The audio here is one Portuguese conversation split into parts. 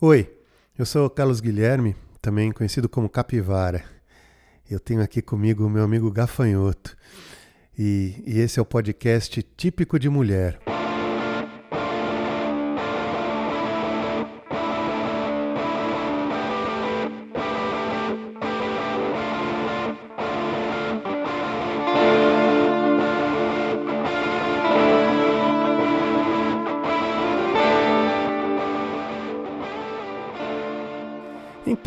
Oi, eu sou Carlos Guilherme, também conhecido como Capivara. Eu tenho aqui comigo o meu amigo Gafanhoto. E, e esse é o podcast típico de mulher.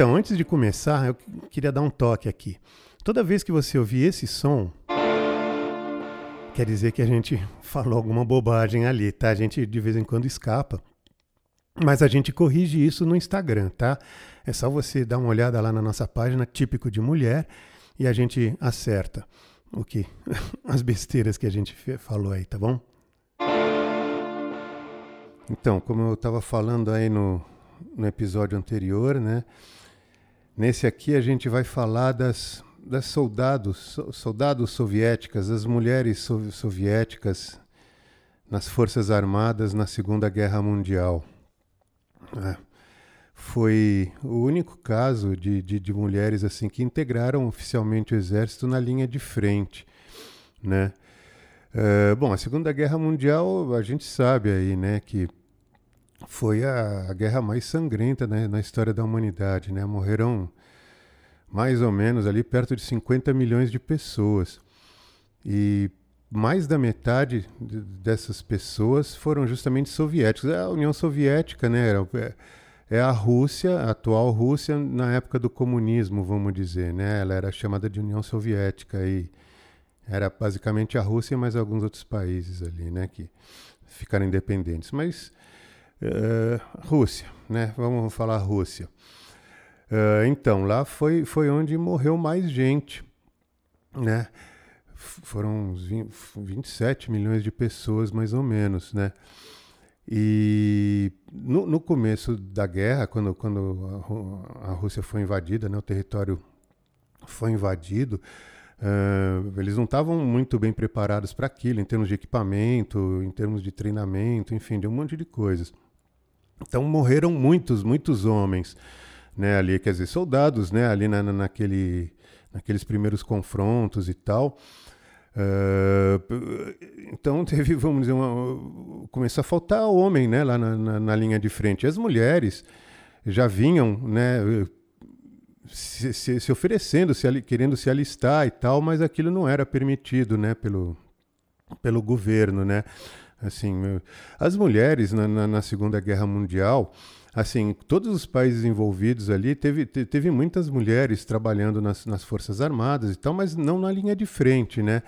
Então, antes de começar, eu queria dar um toque aqui. Toda vez que você ouvir esse som, quer dizer que a gente falou alguma bobagem ali, tá? A gente de vez em quando escapa. Mas a gente corrige isso no Instagram, tá? É só você dar uma olhada lá na nossa página Típico de Mulher e a gente acerta o que as besteiras que a gente falou aí, tá bom? Então, como eu estava falando aí no, no episódio anterior, né? Nesse aqui a gente vai falar das, das soldados, soldados soviéticas, das mulheres soviéticas nas Forças Armadas na Segunda Guerra Mundial. É. Foi o único caso de, de, de, mulheres assim que integraram oficialmente o exército na linha de frente, né? É, bom, a Segunda Guerra Mundial a gente sabe aí, né, que foi a, guerra mais sangrenta né, na história da humanidade. Né? Morreram mais ou menos ali perto de 50 milhões de pessoas. E mais da metade dessas pessoas foram justamente soviéticos. A União Soviética né, era, é, é a Rússia, a atual Rússia, na época do comunismo, vamos dizer. Né? Ela era chamada de União Soviética e era basicamente a Rússia, mas alguns outros países ali né, que ficaram independentes. Mas Uh, Rússia, né? Vamos falar Rússia. Uh, então, lá foi, foi onde morreu mais gente, né? Foram uns 20, 27 milhões de pessoas, mais ou menos, né? E no, no começo da guerra, quando, quando a, a, Rússia foi invadida, né, o território foi invadido, uh, eles não estavam muito bem preparados para aquilo, em termos de equipamento, em termos de treinamento, enfim, de um monte de coisas. Então morreram muitos, muitos homens, né, ali, quer dizer, soldados, né, ali na, naquele, naqueles primeiros confrontos e tal. Uh, então teve, vamos dizer, uma, começou a faltar homem, né, lá na, na, na, linha de frente. As mulheres já vinham, né, se, se, se oferecendo, se, querendo se alistar e tal, mas aquilo não era permitido, né, pelo, pelo governo, né. Assim, as mulheres na, na, na Segunda Guerra Mundial, assim, todos os países envolvidos ali, teve, teve muitas mulheres trabalhando nas, nas Forças Armadas e tal, mas não na linha de frente, né?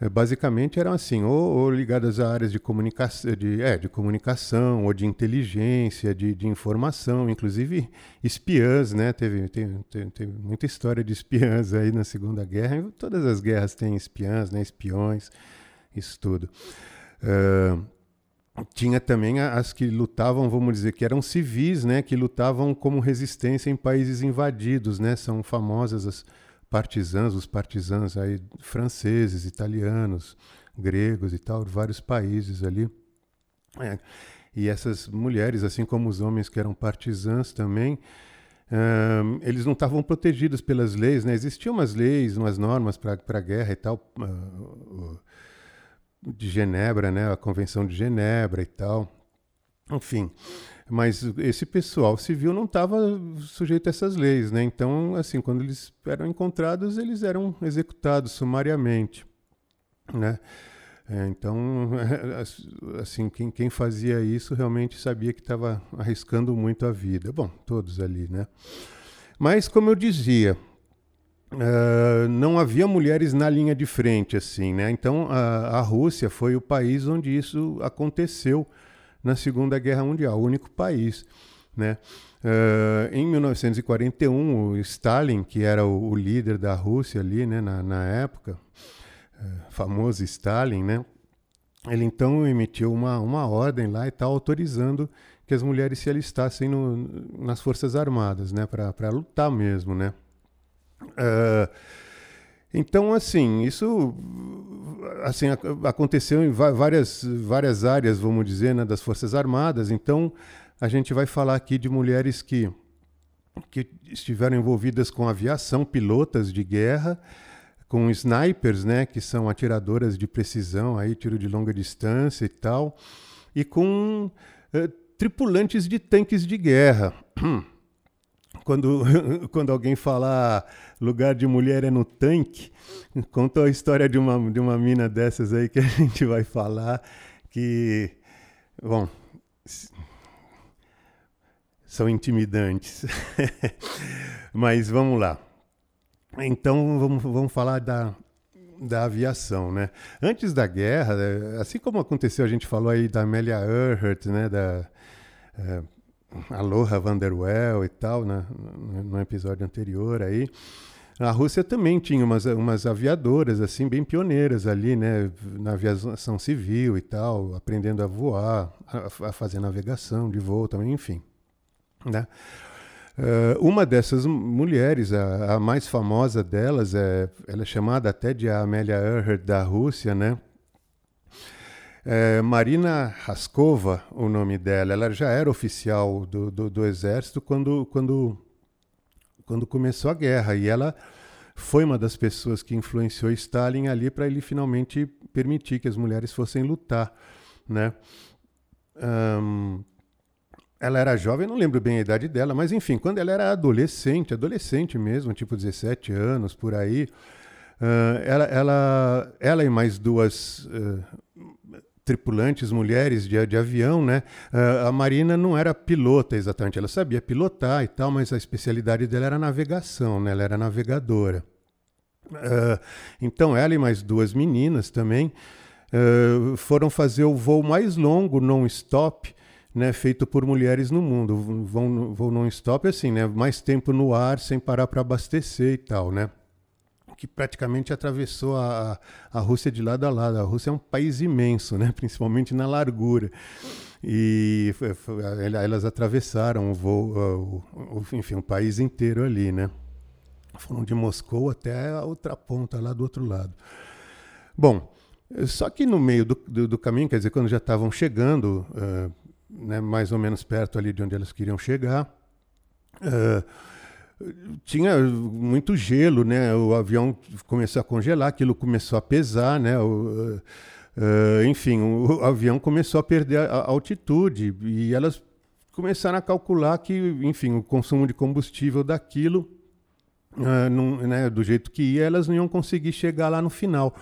É, basicamente eram assim, ou, ou, ligadas a áreas de comunicação, de, é, de comunicação, ou de inteligência, de, de informação, inclusive espiãs, né? Teve, teve, teve, teve, muita história de espiãs aí na Segunda Guerra. Todas as guerras têm espiãs, né? Espiões, isso tudo. Uh, tinha também as que lutavam, vamos dizer, que eram civis, né, que lutavam como resistência em países invadidos, né, são famosas as partisãs, os partisãs aí franceses, italianos, gregos e tal, vários países ali. É. E essas mulheres, assim como os homens que eram partisãs também, uh, eles não estavam protegidos pelas leis, né? Existiam umas leis, umas normas para a guerra e tal. Uh, uh, de Genebra, né, a Convenção de Genebra e tal. Enfim, mas esse pessoal civil não estava sujeito a essas leis, né? Então, assim, quando eles eram encontrados, eles eram executados sumariamente, né? É, então, assim, quem, quem, fazia isso realmente sabia que estava arriscando muito a vida. Bom, todos ali, né? Mas, como eu dizia, Uh, não havia mulheres na linha de frente, assim, né? Então a, a, Rússia foi o país onde isso aconteceu na Segunda Guerra Mundial, o único país, né? Uh, em 1941, o Stalin, que era o, o, líder da Rússia ali, né, na, na época, uh, famoso Stalin, né? Ele então emitiu uma, uma ordem lá e tal, autorizando que as mulheres se alistassem no, nas Forças Armadas, né? Para lutar mesmo, né? Uh, então, assim, isso assim, aconteceu em várias, várias áreas, vamos dizer, né, das Forças Armadas. Então, a gente vai falar aqui de mulheres que, que estiveram envolvidas com aviação, pilotas de guerra, com snipers, né, que são atiradoras de precisão, aí tiro de longa distância e tal, e com uh, tripulantes de tanques de guerra. Quando, quando alguém falar lugar de mulher é no tanque, conta a história de uma, de uma mina dessas aí que a gente vai falar, que, bom, são intimidantes. Mas vamos lá. Então vamos, vamos falar da, da aviação, né? Antes da guerra, é, assim como aconteceu, a gente falou aí da Amelia Earhart, né? Da é, Aloha Vanderwell e tal, né? No episódio anterior aí. A Rússia também tinha umas, umas aviadoras, assim, bem pioneiras ali, né? Na aviação civil e tal, aprendendo a voar, a, a fazer navegação de voo também, enfim. Né? Uh, uma dessas mulheres, a, a, mais famosa delas, é, ela é chamada até de Amélia Earhart da Rússia, né? É, Marina Raskova, o nome dela, ela já era oficial do, do, do, exército quando, quando, quando começou a guerra e ela foi uma das pessoas que influenciou Stalin ali para ele finalmente permitir que as mulheres fossem lutar, né? Um, ela era jovem, não lembro bem a idade dela, mas enfim, quando ela era adolescente, adolescente mesmo, tipo 17 anos, por aí, uh, ela, ela, ela e mais duas uh, tripulantes, mulheres de, de avião, né? Uh, a Marina não era pilota exatamente, ela sabia pilotar e tal, mas a especialidade dela era navegação, né? Ela era navegadora. então ela e mais duas meninas também foram fazer o voo mais longo non-stop né, feito por mulheres no mundo. Vão, vão non-stop assim, né, mais tempo no ar sem parar para abastecer e tal, né? Que praticamente atravessou a, a Rússia de lado a lado. A Rússia é um país imenso, né, principalmente na largura. E elas atravessaram o voo, enfim, o país inteiro ali, né? Foram de Moscou até a outra ponta lá do outro lado. Bom, só que no meio do, do, do caminho, quer dizer, quando já estavam chegando uh, né, mais ou menos perto ali de onde elas queriam chegar. Uh, tinha muito gelo, né? O avião começou a congelar, aquilo começou a pesar, né? O, uh, enfim, o avião começou a perder a, altitude e elas começaram a calcular que, enfim, o consumo de combustível daquilo, uh, né, do jeito que ia, elas não iam conseguir chegar lá no final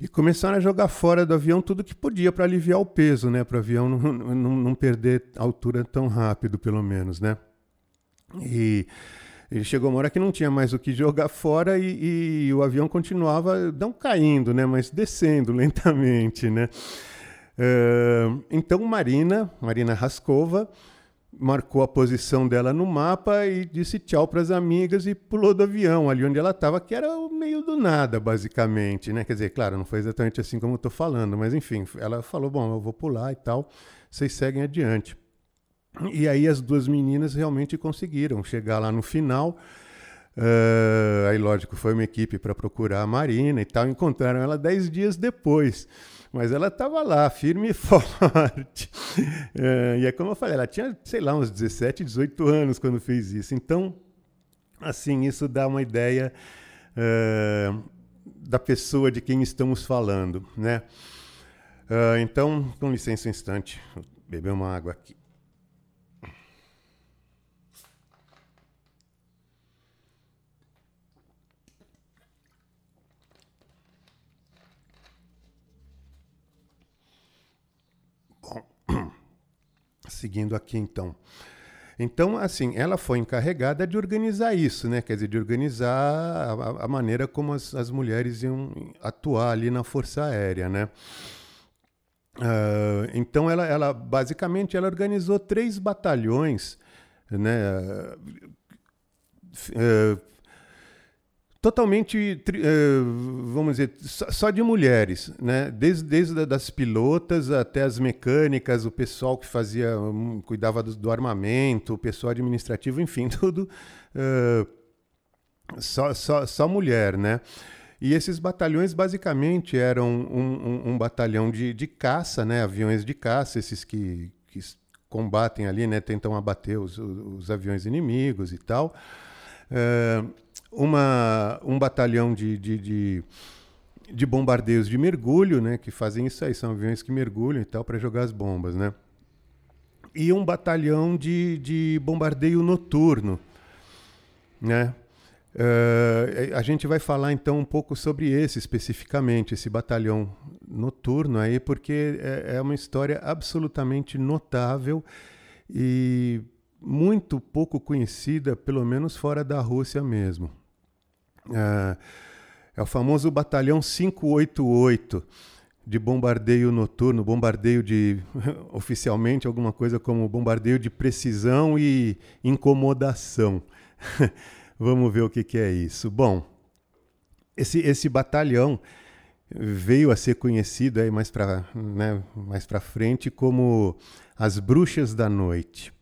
e começaram a jogar fora do avião tudo que podia para aliviar o peso, né? Para o avião não, não, não perder altura tão rápido, pelo menos, né? E ele chegou uma hora que não tinha mais o que jogar fora e, e, o avião continuava não caindo, né? Mas descendo lentamente, né? Uh, então Marina, Marina Raskova, marcou a posição dela no mapa e disse tchau para as amigas e pulou do avião ali onde ela estava, que era o meio do nada, basicamente, né? Quer dizer, claro, não foi exatamente assim como eu estou falando, mas enfim, ela falou, bom, eu vou pular e tal, vocês seguem adiante. E aí as duas meninas realmente conseguiram chegar lá no final. Uh, aí, lógico, foi uma equipe para procurar a Marina e tal, encontraram ela dez dias depois. Mas ela estava lá, firme e forte. É, e é como eu falei, ela tinha, sei lá, uns 17, 18 anos quando fez isso. Então, assim, isso dá uma ideia é, da pessoa de quem estamos falando, né? Então, com licença um instante, vou beber uma água aqui. Seguindo aqui então. Então, assim, ela foi encarregada de organizar isso, né? Quer dizer, de organizar a, a maneira como as, as, mulheres iam atuar ali na Força Aérea, né? Uh, então, ela, ela basicamente ela organizou três batalhões, né? Uh, totalmente, eh, vamos dizer, só de mulheres, né? Desde, desde das pilotas até as mecânicas, o pessoal que fazia, hum, cuidava do, do armamento, o pessoal administrativo, enfim, tudo uh, só, só, só mulher, né? E esses batalhões basicamente eram um, um, um batalhão de, de caça, né? Aviões de caça, esses que, que combatem ali, né, tentam abater os, os aviões inimigos e tal. É, uma, um batalhão de, de, de, de, bombardeios de mergulho, né, que fazem isso aí, são aviões que mergulham e tal para jogar as bombas, né? E um batalhão de, de bombardeio noturno, né? Uh, a gente vai falar então um pouco sobre esse especificamente, esse batalhão noturno aí, porque é, é uma história absolutamente notável e muito pouco conhecida, pelo menos fora da Rússia mesmo. Uh, é o famoso batalhão 588 de bombardeio noturno, bombardeio de oficialmente alguma coisa como bombardeio de precisão e incomodação. Vamos ver o que, que é isso. Bom, esse, esse batalhão veio a ser conhecido aí mais para né, mais para frente como as bruxas da noite.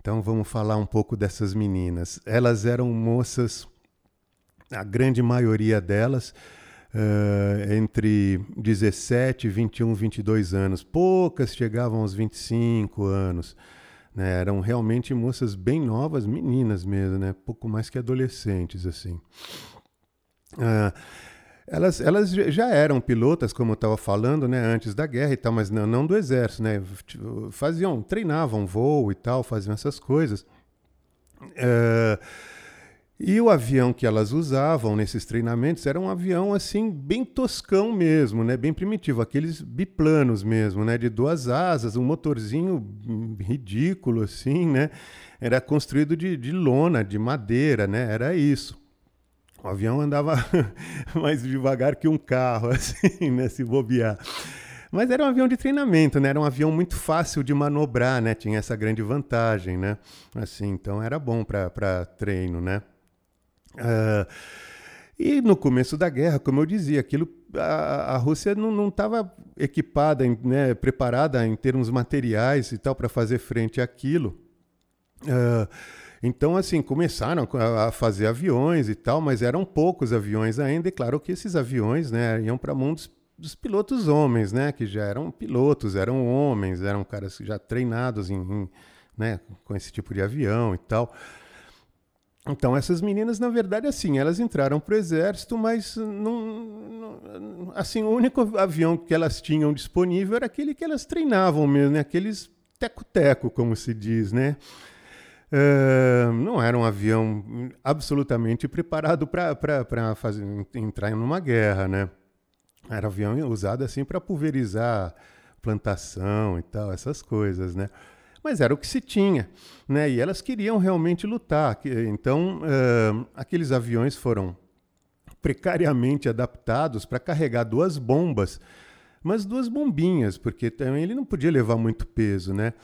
Então vamos falar um pouco dessas meninas. Elas eram moças, a grande maioria delas, uh, entre 17, 21, 22 anos. Poucas chegavam aos 25 anos. Né? Eram realmente moças bem novas, meninas mesmo, né? pouco mais que adolescentes. assim. Uh, elas, elas já eram pilotas, como eu estava falando, né, antes da guerra e tal, mas não, não do exército, né? Faziam, treinavam voo e tal, faziam essas coisas. Uh, e o avião que elas usavam nesses treinamentos era um avião assim bem toscão mesmo, né? Bem primitivo, aqueles biplanos mesmo, né? De duas asas, um motorzinho ridículo assim, né? Era construído de, de lona, de madeira, né? Era isso. O avião andava mais devagar que um carro, assim, né? Se bobear. Mas era um avião de treinamento, né? Era um avião muito fácil de manobrar, né? Tinha essa grande vantagem, né? Assim, então era bom para treino, né? Uh, e no começo da guerra, como eu dizia, aquilo, a, a Rússia não estava equipada, né, preparada em termos materiais e tal para fazer frente àquilo. Uh, então, assim, começaram a fazer aviões e tal, mas eram poucos aviões ainda. E claro que esses aviões né, iam para mão dos, dos, pilotos homens, né, que já eram pilotos, eram homens, eram caras já treinados em, em né, com esse tipo de avião e tal. Então, essas meninas, na verdade, assim, elas entraram para o exército, mas não, não, assim, o único avião que elas tinham disponível era aquele que elas treinavam mesmo, né? aqueles teco-teco, como se diz, né? Uh, não era um avião absolutamente preparado para entrar numa guerra, né? Era um avião usado assim para pulverizar plantação e tal, essas coisas, né? Mas era o que se tinha, né? E elas queriam realmente lutar. Então, uh, aqueles aviões foram precariamente adaptados para carregar duas bombas, mas duas bombinhas, porque também ele não podia levar muito peso, né?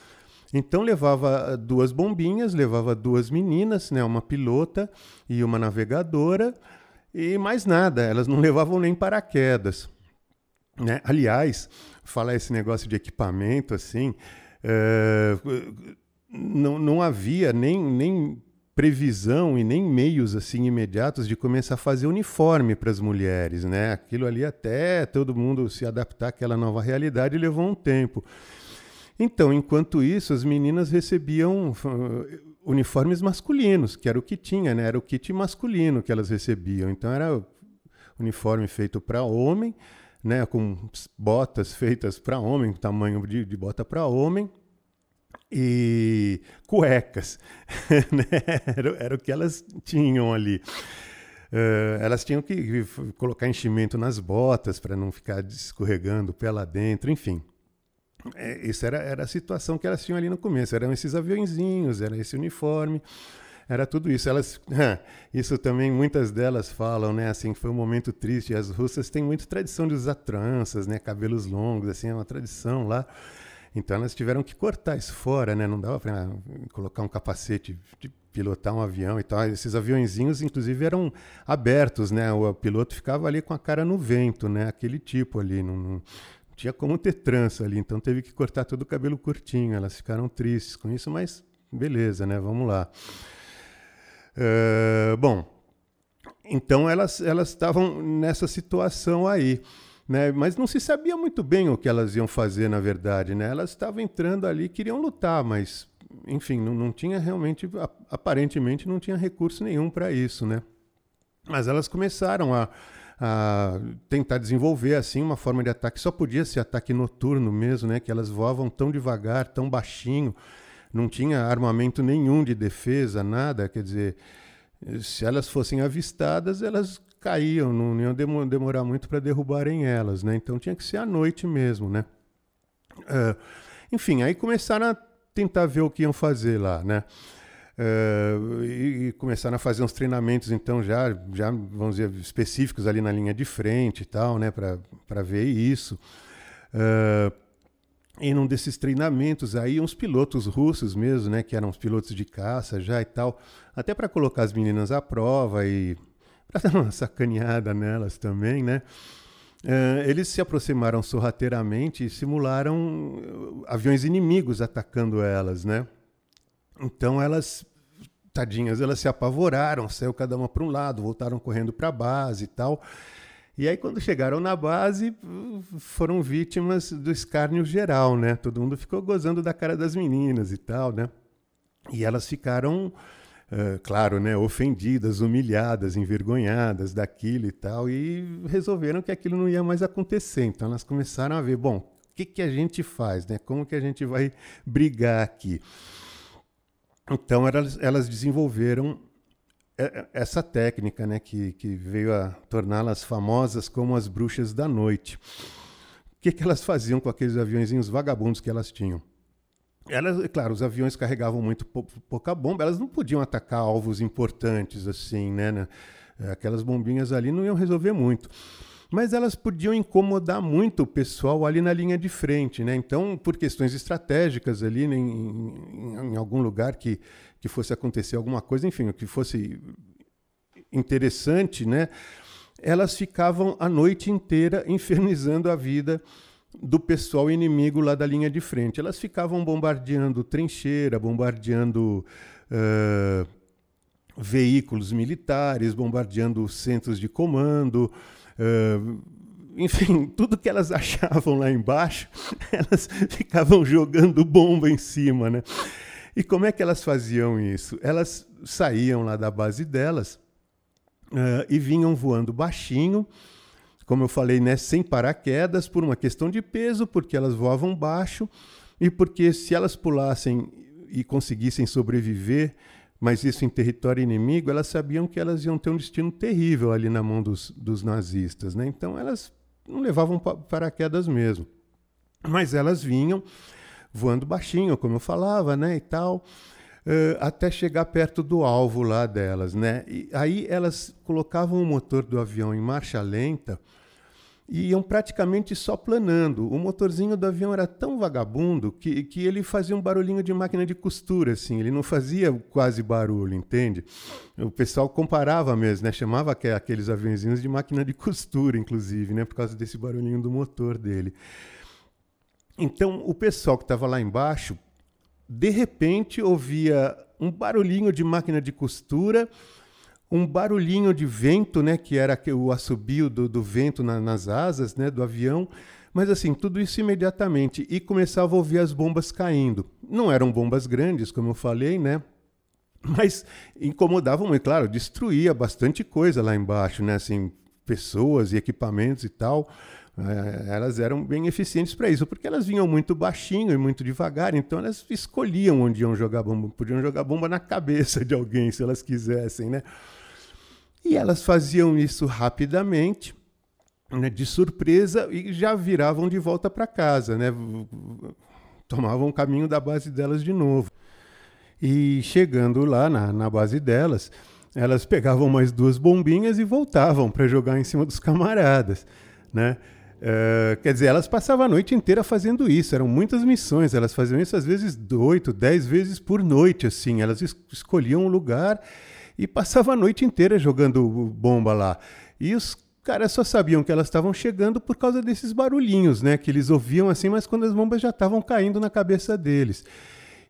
Então levava duas bombinhas, levava duas meninas, né, uma pilota e uma navegadora, e mais nada, elas não levavam nem paraquedas. Né? Aliás, falar esse negócio de equipamento assim, é, não, não havia nem, nem previsão e nem meios assim imediatos de começar a fazer uniforme para as mulheres, né? Aquilo ali até todo mundo se adaptar àquela nova realidade levou um tempo. Então, enquanto isso, as meninas recebiam uniformes masculinos, que era o que tinha, né? Era o kit masculino que elas recebiam. Então era uniforme feito para homem, né, com botas feitas para homem, tamanho de, de bota para homem, e cuecas. né? era, era, o que elas tinham ali. Uh, elas tinham que colocar enchimento nas botas para não ficar escorregando lá dentro, enfim. É, isso era, era a situação que elas tinham ali no começo. Eram esses aviãozinhos, era esse uniforme era tudo isso. Elas, isso também muitas delas falam, né? Assim, foi um momento triste. As russas têm muita tradição de usar tranças, né? Cabelos longos, assim, é uma tradição lá. Então elas tiveram que cortar isso fora, né? Não dava para colocar um capacete de pilotar um avião e tal. Esses aviãozinhos, inclusive, eram abertos, né? O piloto ficava ali com a cara no vento, né? Aquele tipo ali, não, não tinha como ter trança ali. Então teve que cortar todo o cabelo curtinho. Elas ficaram tristes com isso, mas beleza, né? Vamos lá. Uh, bom, então elas elas estavam nessa situação aí, Né? Mas não se sabia muito bem o que elas iam fazer, na verdade. Né? Elas estavam entrando ali, queriam lutar, mas, enfim, não, não tinha realmente, aparentemente, não tinha recurso nenhum para isso. Né? Mas elas começaram a, a tentar desenvolver assim uma forma de ataque. Só podia ser ataque noturno mesmo, né? que elas voavam tão devagar, tão baixinho, não tinha armamento nenhum de defesa, nada. Quer dizer, se elas fossem avistadas, elas caíam, não iam demorar muito para derrubarem elas, né? Então tinha que ser à noite mesmo, né? Uh, enfim, aí começaram a tentar ver o que iam fazer lá, né? Uh, e, e, começaram a fazer uns treinamentos, então, já, já, vamos dizer, específicos ali na linha de frente e tal, né? Para ver isso. Uh, e num desses treinamentos aí, uns pilotos russos mesmo, né? Que eram os pilotos de caça já e tal, até para colocar as meninas à prova e para dar uma sacaneada nelas também, né? Uh, eles se aproximaram sorrateiramente e simularam eh, aviões inimigos atacando elas, né? Então elas, tadinhas, elas se apavoraram, saiu cada uma para um lado, voltaram correndo para a base e tal. E aí quando chegaram na base, foram vítimas do escárnio geral, né? Todo mundo ficou gozando da cara das meninas e tal, né? E elas ficaram Uh, claro, né, ofendidas, humilhadas, envergonhadas daquilo e tal, e resolveram que aquilo não ia mais acontecer. Então elas começaram a ver, bom, o que, que a gente faz, né? Como que a gente vai brigar aqui? Então elas, elas desenvolveram essa técnica, né, que, que veio a torná-las famosas como as bruxas da noite. O que, que elas faziam com aqueles aviõezinhos vagabundos que elas tinham? Elas, claro, os aviões carregavam muito pouca bomba, elas não podiam atacar alvos importantes assim, né, né? Aquelas bombinhas ali não iam resolver muito. Mas elas podiam incomodar muito o pessoal ali na linha de frente, né? Então, por questões estratégicas ali, né, em, em, em algum lugar que, que fosse acontecer alguma coisa, enfim, que fosse interessante, né? Elas ficavam a noite inteira infernizando a vida do pessoal inimigo lá da linha de frente. Elas ficavam bombardeando trincheira, bombardeando uh, veículos militares, bombardeando centros de comando. Uh, enfim, tudo que elas achavam lá embaixo, elas ficavam jogando bomba em cima, né? E como é que elas faziam isso? Elas saíam lá da base delas uh, e vinham voando baixinho, como eu falei, né, sem paraquedas, por uma questão de peso, porque elas voavam baixo e porque se elas pulassem e conseguissem sobreviver, mas isso em território inimigo, elas sabiam que elas iam ter um destino terrível ali na mão dos, dos nazistas. Né? Então elas não levavam paraquedas mesmo. Mas elas vinham voando baixinho, como eu falava, né, e tal, uh, até chegar perto do alvo lá delas, né? E aí elas colocavam o motor do avião em marcha lenta e iam praticamente só planando. O motorzinho do avião era tão vagabundo que, que ele fazia um barulhinho de máquina de costura, assim, ele não fazia quase barulho, entende? O pessoal comparava mesmo, né? Chamava aqueles aviãozinhos de máquina de costura, inclusive, né? Por causa desse barulhinho do motor dele. Então, o pessoal que estava lá embaixo, de repente, ouvia um barulhinho de máquina de costura um barulhinho de vento, né, que era o assobio do, do vento na, nas asas né, do avião, mas assim, tudo isso imediatamente. E começava a ouvir as bombas caindo. Não eram bombas grandes, como eu falei, né? Mas incomodavam muito, claro, destruía bastante coisa lá embaixo, né? Assim, pessoas e equipamentos e tal. É, elas eram bem eficientes para isso, porque elas vinham muito baixinho e muito devagar, então elas escolhiam onde iam jogar bomba. Podiam jogar bomba na cabeça de alguém, se elas quisessem, né? E elas faziam isso rapidamente, né, de surpresa, e já viravam de volta para casa, né? Tomavam o caminho da base delas de novo. E chegando lá na, na base delas, elas pegavam mais duas bombinhas e voltavam para jogar em cima dos camaradas, né? Uh, quer dizer, elas passavam a noite inteira fazendo isso, eram muitas missões, elas faziam isso às vezes oito, dez vezes por noite, assim, elas es escolhiam um lugar e passava a noite inteira jogando bomba lá. E os caras só sabiam que elas estavam chegando por causa desses barulhinhos, né? Que eles ouviam assim, mas quando as bombas já estavam caindo na cabeça deles.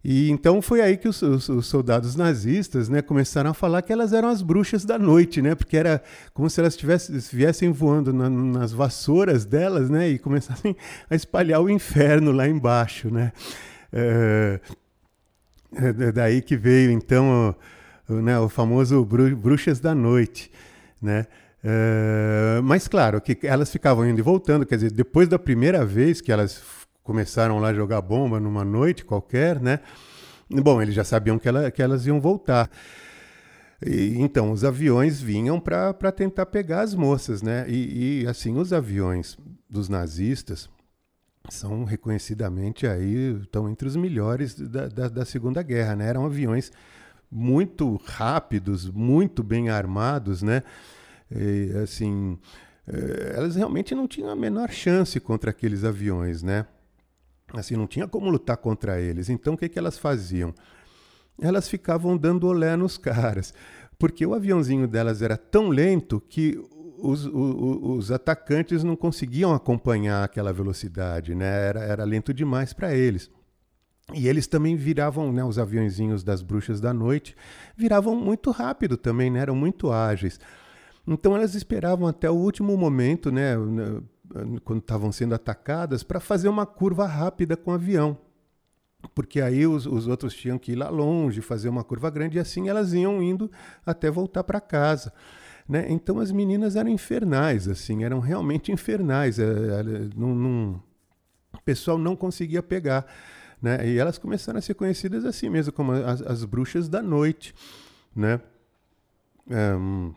E então foi aí que os, os, os, soldados nazistas né, começaram a falar que elas eram as bruxas da noite, né? Porque era como se elas tivessem, viessem voando na, nas vassouras delas, né? E começassem a espalhar o inferno lá embaixo, né? É, é daí que veio então o, o, né, o famoso bru, bruxas da noite, né? É, mas claro que elas ficavam indo e voltando, quer dizer, depois da primeira vez que elas começaram lá a jogar bomba numa noite qualquer, né? Bom, eles já sabiam que, ela, que elas iam voltar. E, então, os aviões vinham para tentar pegar as moças, né? E, e, assim, os aviões dos nazistas são reconhecidamente aí, estão entre os melhores da, da, da Segunda Guerra, né? Eram aviões muito rápidos, muito bem armados, né? E, assim, eh, elas realmente não tinham a menor chance contra aqueles aviões, né? Assim, não tinha como lutar contra eles. Então, o que, que elas faziam? Elas ficavam dando olé nos caras, porque o aviãozinho delas era tão lento que os, os, os atacantes não conseguiam acompanhar aquela velocidade, né? era, era lento demais para eles. E eles também viravam, né, os aviãozinhos das bruxas da noite, viravam muito rápido também, né, eram muito ágeis. Então elas esperavam até o último momento, né, quando estavam sendo atacadas, para fazer uma curva rápida com o avião. Porque aí os, os outros tinham que ir lá longe, fazer uma curva grande, e assim elas iam indo até voltar para casa. Né? Então as meninas eram infernais, assim, eram realmente infernais. É, é, o pessoal não conseguia pegar. Né? E elas começaram a ser conhecidas assim mesmo, como as, as bruxas da noite. Né? Um,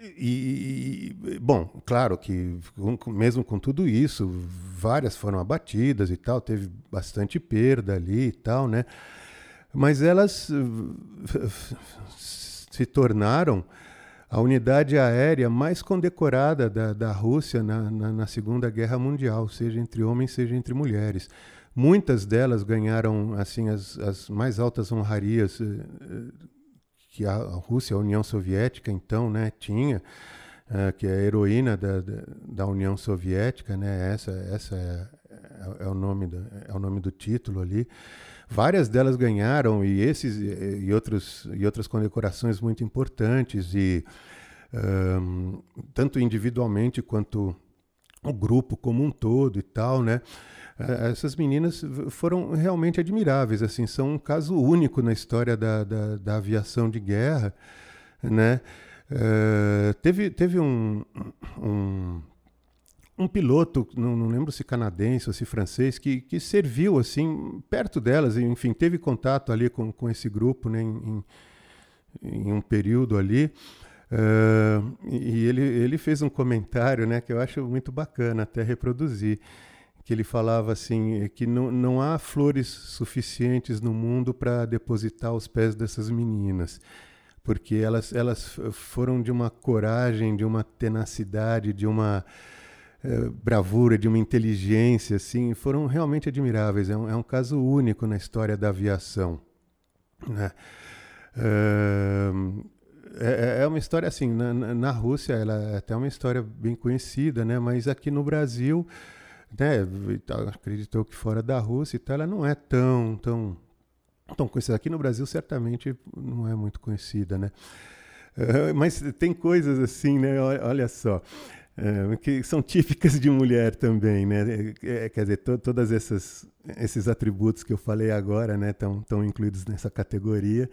e, bom, claro que mesmo com tudo isso, várias foram abatidas e tal, teve bastante perda ali e tal, né? Mas elas se tornaram a unidade aérea mais condecorada da, da Rússia na, na, na, Segunda Guerra Mundial, seja entre homens, seja entre mulheres. Muitas delas ganharam assim as, as mais altas honrarias eh, que a Rússia, a União Soviética, então, né, tinha, uh, que é a heroína da, da, União Soviética, né, essa, essa é, é, é, o nome do, é o nome do título ali. Várias delas ganharam e esses e, e outros e outras condecorações muito importantes e um, tanto individualmente quanto o grupo como um todo e tal, né? É, essas meninas foram realmente admiráveis, assim, são um caso único na história da, da, da aviação de guerra, né? Uh, teve teve um, um, um piloto, não, não, lembro se canadense ou se francês, que, que serviu assim perto delas, enfim, teve contato ali com, com esse grupo né, em, em um período ali. Uh, e ele, ele fez um comentário né, que eu acho muito bacana até reproduzir que ele falava assim que não, não há flores suficientes no mundo para depositar aos pés dessas meninas porque elas elas foram de uma coragem de uma tenacidade de uma eh, bravura de uma inteligência assim foram realmente admiráveis é um, é um caso único na história da aviação né? Uh, é, é, uma história assim na, na Rússia ela é até uma história bem conhecida né mas aqui no Brasil né, acreditou que fora da Rússia e tal, ela não é tão, tão, tão conhecida. Aqui no Brasil, certamente, não é muito conhecida, né? Uh, mas tem coisas assim, né? Olha só, uh, que são típicas de mulher também, né? É, quer dizer, to todas essas esses atributos que eu falei agora, né, estão incluídos nessa categoria.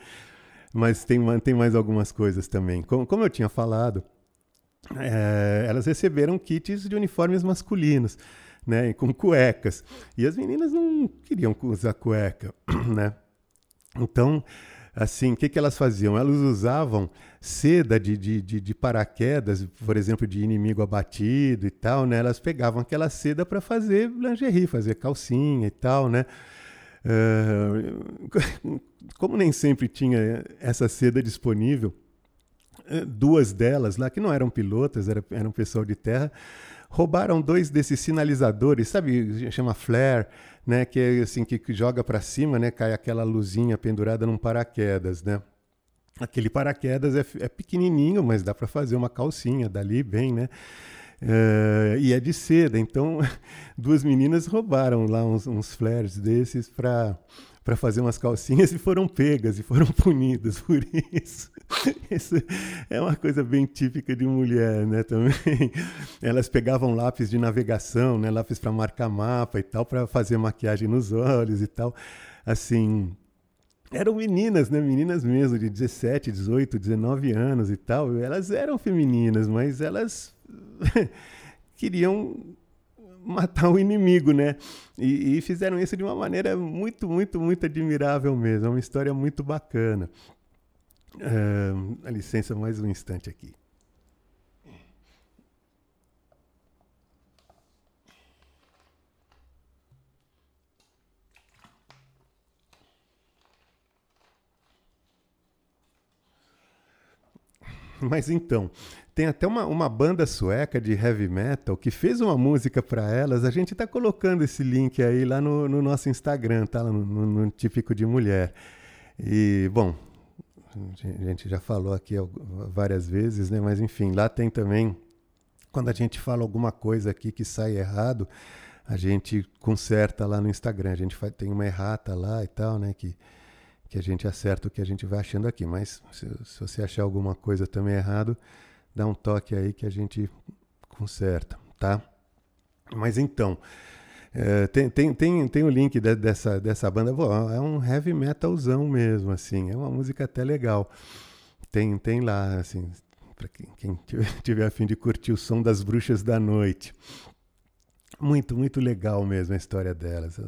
Mas tem, tem mais algumas coisas também. Como, como eu tinha falado, é, elas receberam kits de uniformes masculinos né, com cuecas. E as meninas não queriam usar cueca, né? Então, assim, o que, que elas faziam? Elas usavam seda de, de, de, de, paraquedas, por exemplo, de inimigo abatido e tal, né? Elas pegavam aquela seda para fazer lingerie, fazer calcinha e tal, né? Uh, como nem sempre tinha essa seda disponível, eh, duas delas lá, que não eram pilotas, era, eram pessoal de terra, roubaram dois desses sinalizadores, sabe, chama flare, né, que é assim que, joga para cima, né, cai aquela luzinha pendurada num paraquedas, né? Aquele paraquedas é, é pequenininho, mas dá para fazer uma calcinha dali bem, né? Uh, e é de seda, então duas meninas roubaram lá uns, uns flares desses para para fazer umas calcinhas e foram pegas e foram punidas por isso. Isso é uma coisa bem típica de mulher, né? Também elas pegavam lápis de navegação, né? Lápis para marcar mapa e tal, para fazer maquiagem nos olhos e tal. Assim, eram meninas, né? Meninas mesmo, de 17, 18, 19 anos e tal. Elas eram femininas, mas elas queriam matar o inimigo, né? E, e, fizeram isso de uma maneira muito, muito, muito admirável mesmo. É uma história muito bacana. Uh, licença mais um instante aqui. Mas então, tem até uma, uma banda sueca de heavy metal que fez uma música para elas. A gente está colocando esse link aí lá no, no nosso Instagram, tá? No, no, no, Típico de Mulher. E, bom, a gente já falou aqui várias vezes, né? Mas enfim, lá tem também. Quando a gente fala alguma coisa aqui que sai errado, a gente conserta lá no Instagram. A gente faz, tem uma errata lá e tal, né? Que, que a gente acerta o que a gente vai achando aqui. Mas se, se você achar alguma coisa também errado, dá um toque aí que a gente conserta, tá? Mas então, é, tem, tem, tem, tem o link de, dessa, dessa banda. Pô, é um heavy metalzão mesmo, assim. É uma música até legal. Tem, tem lá, assim, para quem, quem tiver, tiver a fim de curtir o som das bruxas da noite. Muito, muito legal mesmo a história delas.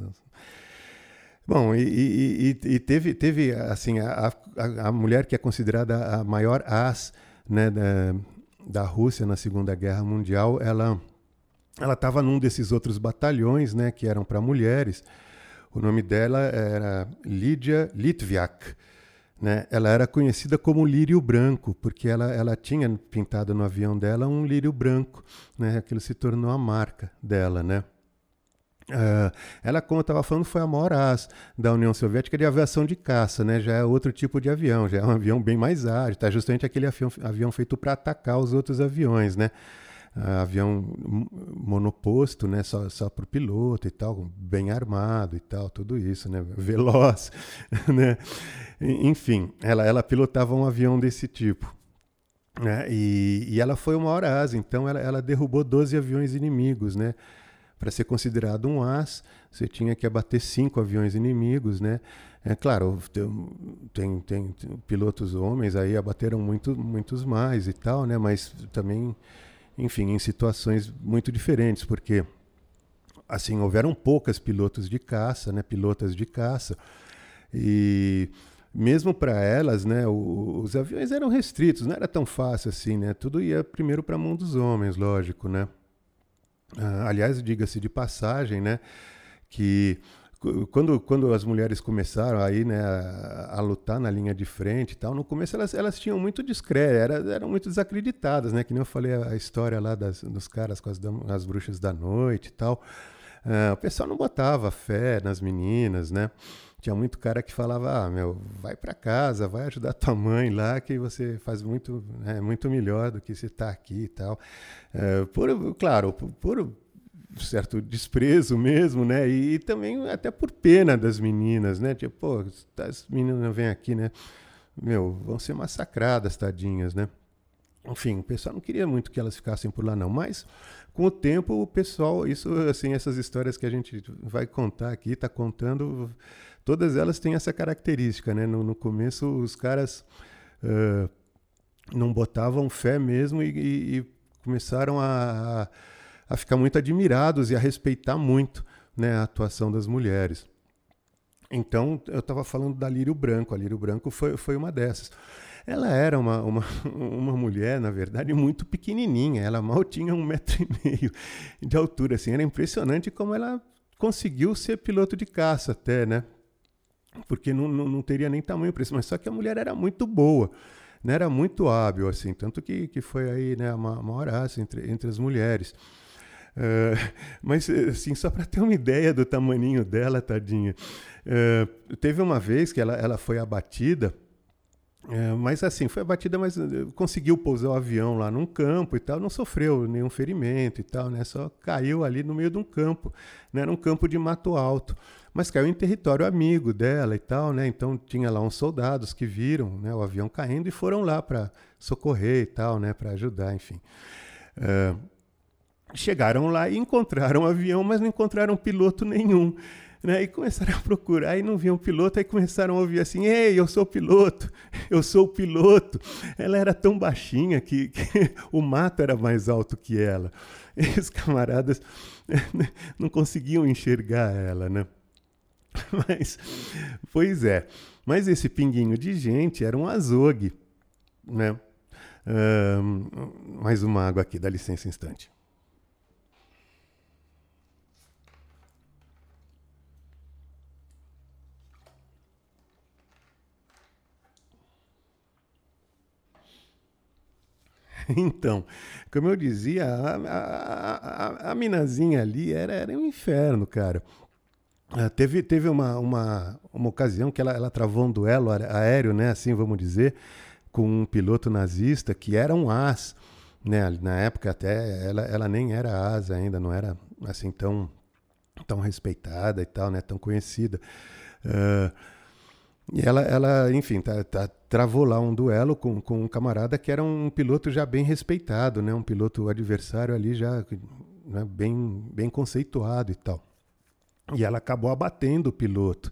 Bom, e, e, e, e teve, teve assim, a, a, a, mulher que é considerada a maior as né, da, da Rússia na Segunda Guerra Mundial, ela ela estava num desses outros batalhões, né, que eram para mulheres. O nome dela era Lídia Litviak. Né? Ela era conhecida como lírio branco, porque ela, ela tinha pintado no avião dela um lírio branco. Né? Aquilo se tornou a marca dela. Né? Uh, ela, como eu estava falando, foi a maior da União Soviética de aviação de caça, né? Já é outro tipo de avião, já é um avião bem mais ágil, tá? Justamente aquele avião, avião feito para atacar os outros aviões, né? Uh, avião monoposto, né? Só, só para o piloto e tal, bem armado e tal, tudo isso, né? Veloz, né? Enfim, ela, ela pilotava um avião desse tipo. Né? E, e ela foi uma hora asa, então ela, ela derrubou 12 aviões inimigos, né? Para ser considerado um as, você tinha que abater cinco aviões inimigos, né? É claro, tem, tem, tem pilotos homens aí abateram muito, muitos mais e tal, né? Mas também, enfim, em situações muito diferentes, porque assim houveram poucas pilotos de caça, né? Pilotas de caça e mesmo para elas, né, os aviões eram restritos, não era tão fácil assim, né? Tudo ia primeiro para a mão dos homens, lógico, né? Uh, aliás, diga-se de passagem, né, que quando, quando as mulheres começaram aí, né, a, a, lutar na linha de frente e tal, no começo elas, elas tinham muito discreto, eram, eram muito desacreditadas, né, que nem eu falei a, a história lá das, dos caras com as, as bruxas da noite e tal. Uh, o pessoal não botava fé nas meninas, né? Tinha muito cara que falava, ah, meu, vai para casa, vai ajudar tua mãe lá, que você faz muito, né, muito melhor do que você tá aqui e tal. Uh, por, claro, por, por certo desprezo mesmo, né? E, e, também até por pena das meninas, né? Tipo, pô, as meninas vêm aqui, né? Meu, vão ser massacradas, tadinhas, né? Enfim, o pessoal não queria muito que elas ficassem por lá, não. Mas, com o tempo, o pessoal, isso, assim, essas histórias que a gente vai contar aqui, está contando, todas elas têm essa característica, né? No, no começo, os caras uh, não botavam fé mesmo e, e, e começaram a, a, ficar muito admirados e a respeitar muito né, a atuação das mulheres. Então, eu estava falando da Lírio Branco. A Lírio Branco foi, foi uma dessas. Ela era uma, uma, uma mulher, na verdade, muito pequenininha. Ela mal tinha um metro e meio de altura. Assim, era impressionante como ela conseguiu ser piloto de caça até, né? Porque não, não, não teria nem tamanho para isso. Mas só que a mulher era muito boa, né? era muito hábil, assim, tanto que, que foi aí né, a maior raça entre, entre as mulheres. Uh, mas, assim, só para ter uma ideia do tamaninho dela, tadinha, uh, teve uma vez que ela, ela foi abatida, uh, mas assim, foi abatida, mas conseguiu pousar o avião lá num campo e tal, não sofreu nenhum ferimento e tal, né? Só caiu ali no meio de um campo, né? Era um campo de mato alto. Mas caiu em território amigo dela e tal, né? Então tinha lá uns soldados que viram né, o avião caindo e foram lá para socorrer e tal, né? Para ajudar, enfim. Uh, chegaram lá e encontraram o avião, mas não encontraram piloto nenhum. Né? E começaram a procurar e não viam piloto, aí começaram a ouvir assim: Ei, eu sou piloto, eu sou piloto. Ela era tão baixinha que, que o mato era mais alto que ela. E os camaradas não conseguiam enxergar ela, né? Mas, pois é. Mas esse pinguinho de gente era um azogue, né? mais uma água aqui, dá licença um instante. Então, como eu dizia, a, a, a, a minazinha ali era, era um inferno, cara. Uh, teve teve uma, uma, uma ocasião que ela, ela travou um duelo aéreo, né, assim vamos dizer, com um piloto nazista que era um as, né, na época até ela, ela nem era as ainda, não era assim tão, tão respeitada e tal, né, tão conhecida. Uh, e ela, ela enfim, tá, tá, travou lá um duelo com, com um camarada que era um piloto já bem respeitado, né? Um piloto adversário ali já né, bem, bem conceituado e tal. E ela acabou abatendo o piloto.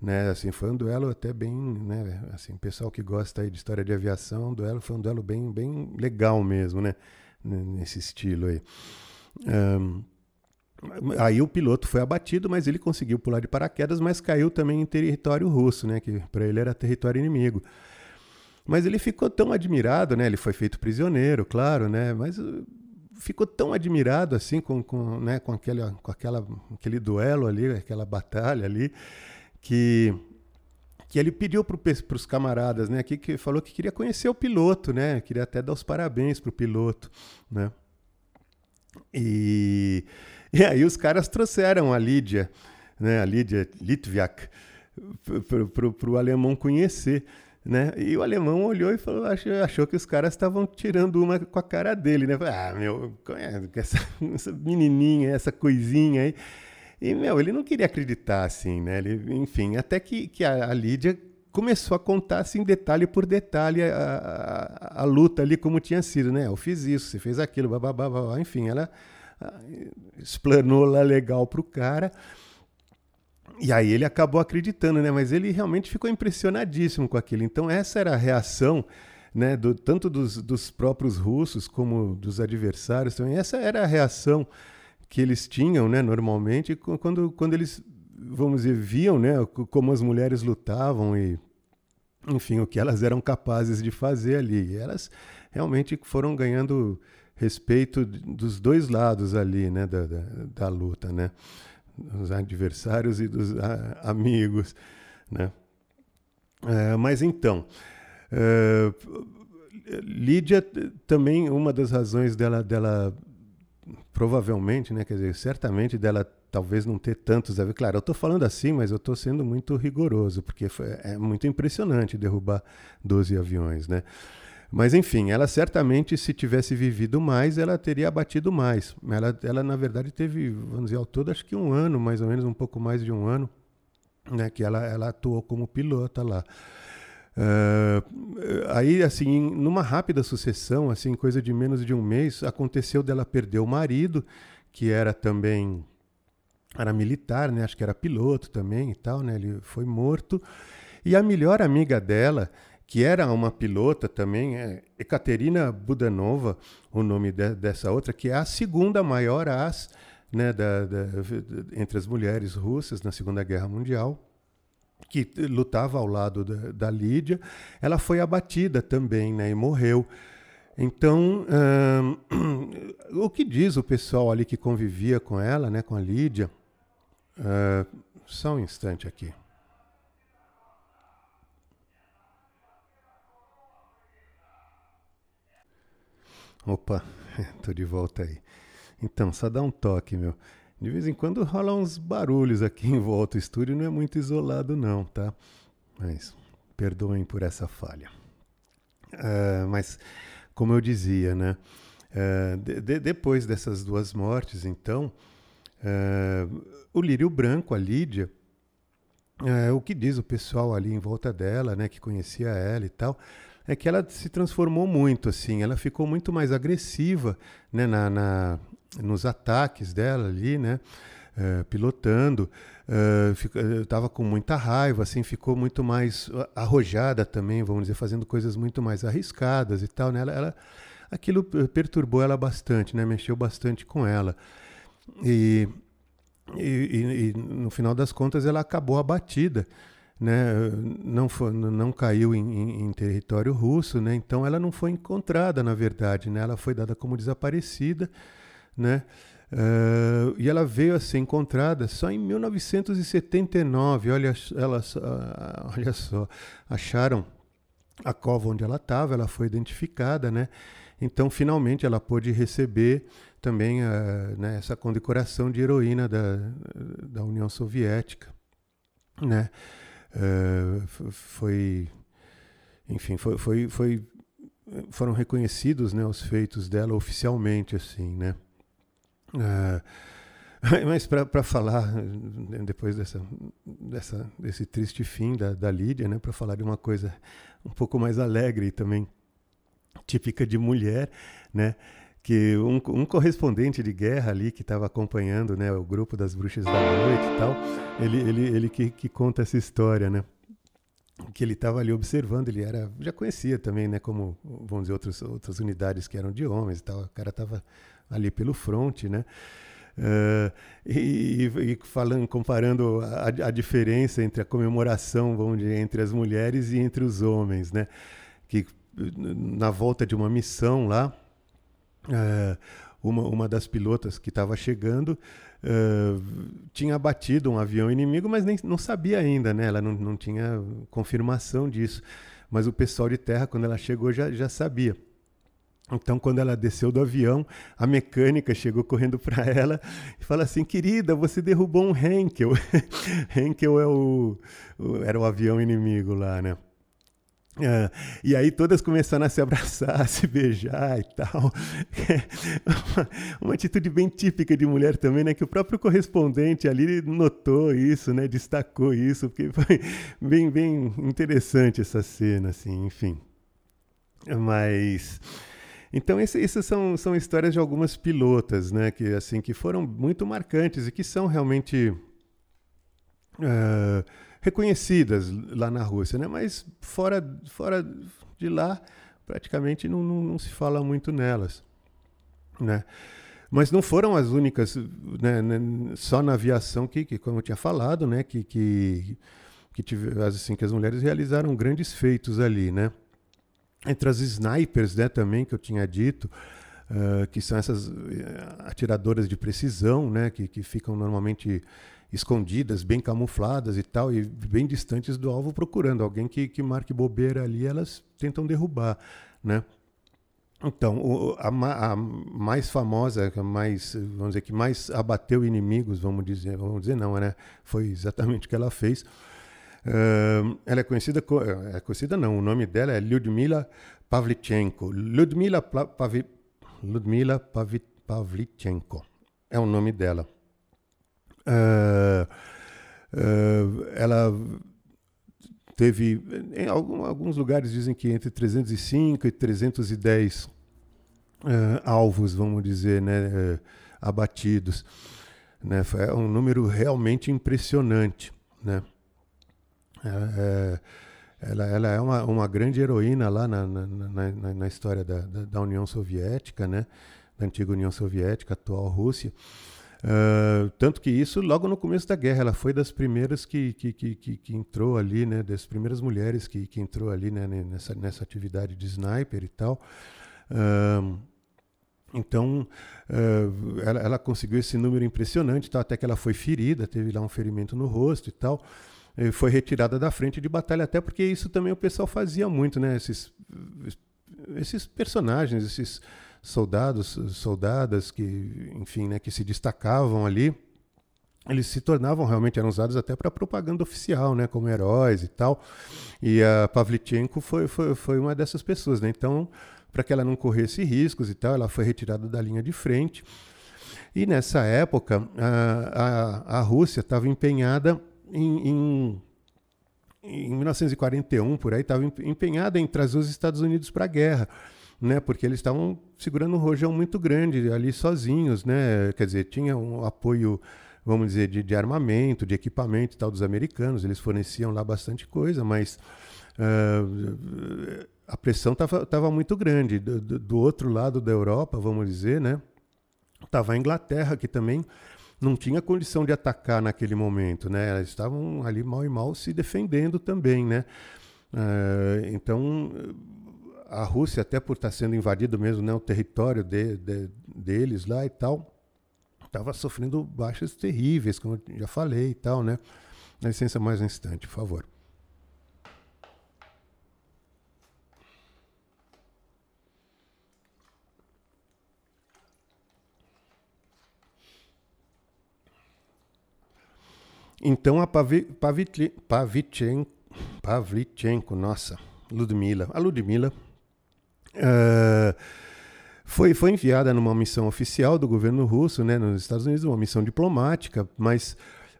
Né, assim, foi um duelo até bem, né, assim, pessoal que gosta aí de história de aviação, duelo foi um duelo bem, bem legal mesmo, né, nesse estilo aí. Um, Aí o piloto foi abatido, mas ele conseguiu pular de paraquedas, mas caiu também em território russo, né? Que para ele era território inimigo. Mas ele ficou tão admirado, né? Ele foi feito prisioneiro, claro, né? Mas ficou tão admirado assim com, com, né? com, aquele, com aquela, aquele duelo ali, aquela batalha ali, que que ele pediu para os camaradas, né? Que, que falou que queria conhecer o piloto, né? Queria até dar os parabéns para o piloto, né? E e aí os caras trouxeram a Lídia, né, a Lídia Litviak, para o alemão conhecer. Né? E o alemão olhou e falou, achou, achou que os caras estavam tirando uma com a cara dele, né? Ah, meu, essa, essa menininha, essa coisinha aí. E, meu, ele não queria acreditar, assim, né? Ele, enfim, até que, que a, a Lídia começou a contar, assim, detalhe por detalhe, a, a, a, luta ali como tinha sido, né? Eu fiz isso, você fez aquilo, babá, enfim, ela explanou lá legal pro cara. E aí ele acabou acreditando, né? Mas ele realmente ficou impressionadíssimo com aquilo. Então essa era a reação, né? Do, tanto dos, dos próprios russos como dos adversários também. Essa era a reação que eles tinham, né? Normalmente quando, quando eles, vamos dizer, viam, né? Como as mulheres lutavam e, enfim, o que elas eram capazes de fazer ali. E elas realmente foram ganhando respeito dos dois lados ali, né, da, da, da luta, né, dos adversários e dos a, amigos, né. É, mas então, é, Lídia também uma das razões dela, dela provavelmente, né, quer dizer, certamente dela talvez não ter tantos aviões. Claro, eu estou falando assim, mas eu estou sendo muito rigoroso, porque foi, é muito impressionante derrubar 12 aviões, né? Mas enfim, ela certamente, se tivesse vivido mais, ela teria abatido mais. Ela, ela na verdade, teve, vamos dizer, ao todo, acho que um ano, mais ou menos, um pouco mais de um ano, né, que ela, ela atuou como pilota lá. Uh, aí, assim, numa rápida sucessão, assim, coisa de menos de um mês, aconteceu dela perder o marido, que era também era militar, né? Acho que era piloto também e tal, né? Ele foi morto. E a melhor amiga dela, que era uma pilota também, é Ekaterina Budanova, o nome de, dessa outra, que é a segunda maior as né, da, da, entre as mulheres russas na Segunda Guerra Mundial, que lutava ao lado da, da Lídia. Ela foi abatida também né, e morreu. Então, hum, o que diz o pessoal ali que convivia com ela, né, com a Lídia? Uh, só um instante aqui. Opa, tô de volta aí. Então, só dá um toque, meu. De vez em quando rola uns barulhos aqui em volta. O estúdio não é muito isolado, não, tá? Mas perdoem por essa falha. Uh, mas, como eu dizia, né? Uh, de, de, depois dessas duas mortes, então, uh, o lírio branco, a Lídia, o que diz o pessoal ali em volta dela, né, que conhecia ela e tal, é que ela se transformou muito, assim, ela ficou muito mais agressiva, né, na, na nos ataques dela ali, né, é, pilotando, estava com muita raiva, assim, ficou muito mais arrojada também, vamos dizer, fazendo coisas muito mais arriscadas e tal, né, ela, ela aquilo perturbou ela bastante, né, mexeu bastante com ela. E e, e, e, no final das contas ela acabou abatida, né? não, foi, não caiu em, em, território russo, né? então ela não foi encontrada, na verdade, né? ela foi dada como desaparecida, né? Uh, e ela veio a ser encontrada só em 1979. Olha, ela, olha só, acharam a cova onde ela estava, ela foi identificada, né? Então, finalmente, ela pôde receber também a, né, essa condecoração de heroína da, da União Soviética. Né? Uh, foi, enfim, foi, foi, foi, foram reconhecidos né, os feitos dela oficialmente, assim, né? Uh, mas para falar, depois dessa, dessa, desse triste fim da, da Lídia, né, para falar de uma coisa um pouco mais alegre e também típica de mulher, né? Que um, um, correspondente de guerra ali que estava acompanhando né, o grupo das bruxas da noite e tal, ele, ele, ele que, que conta essa história, né? Que ele estava ali observando, ele era, já conhecia também, né? Como, vamos dizer, outros, outras unidades que eram de homens e tal. O cara estava ali pelo fronte, né? Uh, e, e, falando, comparando a, a, diferença entre a comemoração, vamos dizer, entre as mulheres e entre os homens, né? Que na volta de uma missão lá, é, uma, uma das pilotas que estava chegando uh, tinha abatido um avião inimigo, mas nem, não sabia ainda, né? Ela não, não tinha confirmação disso. Mas o pessoal de terra, quando ela chegou, já, já sabia. Então, quando ela desceu do avião, a mecânica chegou correndo para ela e falou assim: Querida, você derrubou um Henkel. Henkel é o, era o avião inimigo lá, né? É, e aí todas começaram a se abraçar, a se beijar e tal. uma, uma, atitude bem típica de mulher também, né? Que o próprio correspondente ali notou isso, né? Destacou isso, porque foi bem, bem interessante essa cena, assim, enfim. Mas então essas são, são histórias de algumas pilotas, né? Que assim que foram muito marcantes e que são realmente uh, reconhecidas lá na Rússia, né? mas fora, fora de lá praticamente não, não, não se fala muito nelas. Né? Mas não foram as únicas, né, né, só na aviação que, que, como eu tinha falado, né, que, que, que, tive, assim, que as mulheres realizaram grandes feitos ali. Né? Entre as snipers né, também, que eu tinha dito, uh, que são essas uh, atiradoras de precisão, né, que, que ficam normalmente escondidas, bem camufladas e tal, e bem distantes do alvo, procurando alguém que, que marque bobeira ali, elas tentam derrubar, né? Então, o, a, a, mais famosa, a mais, vamos dizer, que mais abateu inimigos, vamos dizer, vamos dizer não, né? Foi exatamente o que ela fez. Uh, ela é conhecida, é conhecida não, o nome dela é Lyudmila Pavlichenko. Lyudmila, Pavi, Lyudmila Pavlichenko é o nome dela. Uh, ela teve, em alguns lugares dizem que entre 305 e 310 uh, ah, alvos, vamos dizer, né, abatidos. Né, é um número realmente impressionante. Né? É, ela, ela, é uma, uma grande heroína lá na, na, na, na história da, da, União Soviética, né? da antiga União Soviética, atual Rússia. Uh, tanto que isso, logo no começo da guerra, ela foi das primeiras que, que, que, que, que entrou ali, né, das primeiras mulheres que, que entrou ali né, nessa, nessa atividade de sniper e tal. Então, uh, ela, ela, conseguiu esse número impressionante, tá? até que ela foi ferida, teve lá um ferimento no rosto e tal. E foi retirada da frente de batalha, até porque isso também o pessoal fazia muito, né? Esses, esses personagens, esses soldados, soldadas que, enfim, né, que se destacavam ali, eles se tornavam realmente eram usados até para propaganda oficial, né, como heróis e tal. E a Pavlichenko foi, foi, foi uma dessas pessoas, né? Então, para que ela não corresse riscos e tal, ela foi retirada da linha de frente. E nessa época, a, a, a Rússia estava empenhada em, em, em 1941, por aí, estava empenhada em trazer os Estados Unidos para a guerra, né? Porque eles estavam segurando um rojão muito grande ali sozinhos, né? Quer dizer, tinha um apoio, vamos dizer, de, de armamento, de equipamento e tal dos americanos, eles forneciam lá bastante coisa, mas uh, a pressão estava muito grande. Do, do, outro lado da Europa, vamos dizer, né? Estava a Inglaterra, que também não tinha condição de atacar naquele momento, né? Estavam ali mal e mal se defendendo também, né? Uh, então a Rússia, até por estar sendo invadido mesmo, né, o território de, de, deles lá e tal, estava sofrendo baixas terríveis, como eu já falei e tal, né? Dá licença mais um instante, por favor. Então a Pavlichenko, Pavlichenko, nossa, Ludmila, a Ludmila uh, foi, foi enviada numa missão oficial do governo russo, né, nos Estados Unidos, uma missão diplomática, mas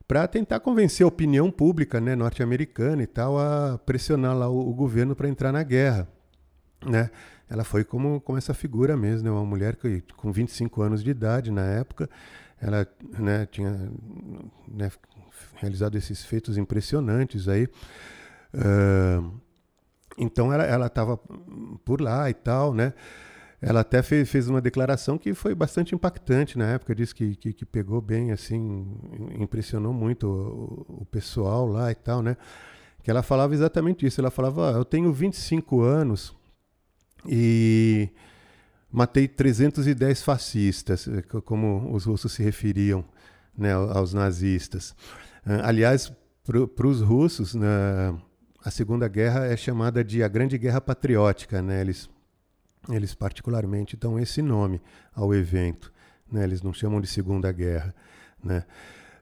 para tentar convencer a opinião pública né, norte-americana e tal a pressionar lá o, o governo para entrar na guerra. Né? Ela foi como, como essa figura mesmo, né, uma mulher que, com 25 anos de idade na época, ela né, tinha né, realizado esses feitos impressionantes aí. Uh, então ela estava por lá e tal, né? Ela até fez, fez uma declaração que foi bastante impactante na época, disse que, que, que pegou bem, assim, impressionou muito o, o, pessoal lá e tal, né? Que ela falava exatamente isso. Ela falava: ah, Eu tenho 25 anos e matei 310 fascistas, como os russos se referiam né, aos nazistas. Aliás, para os russos, né, a Segunda Guerra é chamada de a Grande Guerra Patriótica. Né? Eles, eles particularmente dão esse nome ao evento. Né? Eles não chamam de Segunda Guerra. Né?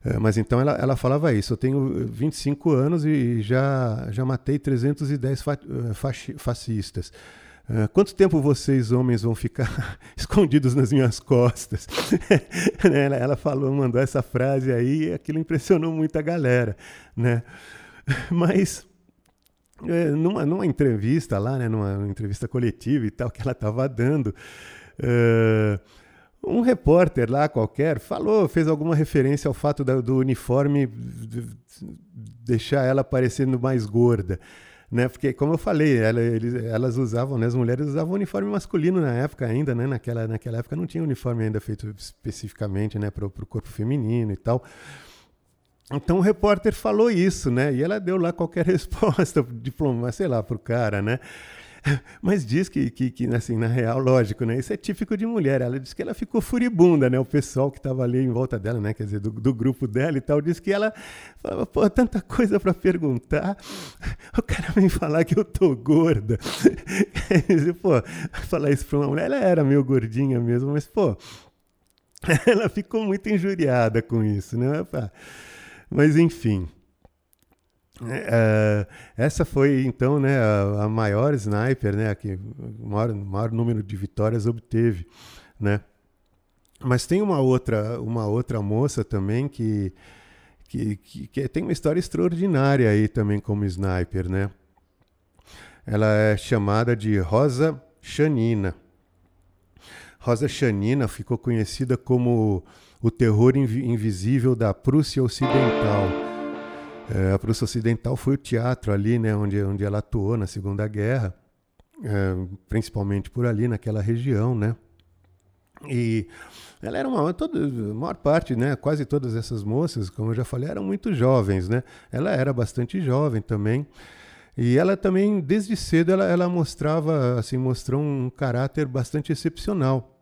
Ah, mas então ela, ela falava isso. Eu tenho 25 anos e já, já matei 310 fa fascistas. Uh, quanto tempo vocês, homens, vão ficar escondidos nas minhas costas? ela, ela, falou, mandou essa frase aí e aquilo impressionou muito a galera, né? Mas é, numa, numa entrevista lá, né, numa entrevista coletiva e tal que ela estava dando, uh, um repórter lá qualquer falou, fez alguma referência ao fato da, do uniforme deixar ela parecendo mais gorda né? Porque, como eu falei, ela, eles, elas usavam, né? As mulheres usavam uniforme masculino na época ainda, né? Naquela, naquela época não tinha uniforme ainda feito especificamente, né? Para o corpo feminino e tal. Então o repórter falou isso, né? E ela deu lá qualquer resposta, diploma, sei lá, para o cara, né? Mas diz que, que, que, assim, na real, lógico, né? Isso é típico de mulher. Ela disse que ela ficou furibunda, né? O pessoal que estava ali em volta dela, né? Quer dizer, do, do grupo dela e tal, disse que ela falava, pô, tanta coisa para perguntar. O cara vem falar que eu tô gorda. Dizer, pô, falar isso para uma mulher, ela era meio gordinha mesmo, mas, pô, ela ficou muito injuriada com isso, né? Mas, enfim. É, essa foi então né, a, a, maior sniper, né, que o maior, maior número de vitórias obteve, né? Mas tem uma outra, uma outra moça também que, que, que, que tem uma história extraordinária aí também como sniper, né? Ela é chamada de Rosa Chanina. Rosa Chanina ficou conhecida como o terror invisível da Prússia Ocidental é, a Prússia Ocidental foi o teatro ali, né, onde, onde ela atuou na Segunda Guerra, é, principalmente por ali, naquela região, né? E ela era uma, toda, a maior parte, né, quase todas essas moças, como eu já falei, eram muito jovens, né? Ela era bastante jovem também. E ela também, desde cedo, ela, ela mostrava, assim, mostrou um caráter bastante excepcional.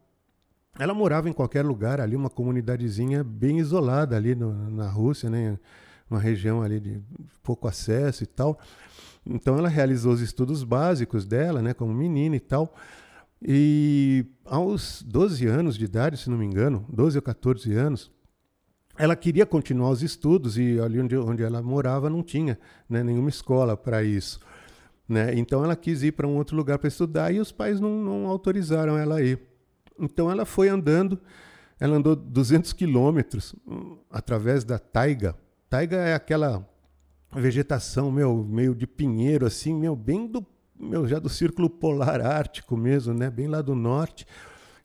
Ela morava em qualquer lugar ali, uma comunidadezinha bem isolada ali no, na Rússia, né? uma região ali de pouco acesso e tal. Então ela realizou os estudos básicos dela, né, como menina e tal. E aos 12 anos de idade, se não me engano, 12 ou 14 anos, ela queria continuar os estudos e ali onde, onde ela morava não tinha né, nenhuma escola para isso. Né? Então ela quis ir para um outro lugar para estudar e os pais não, não autorizaram ela a ir. Então ela foi andando, ela andou 200 quilômetros hum, através da taiga, Taiga é aquela vegetação, meu, meio de pinheiro, assim, meu, bem do, meu, já do círculo polar ártico mesmo, né? Bem lá do norte,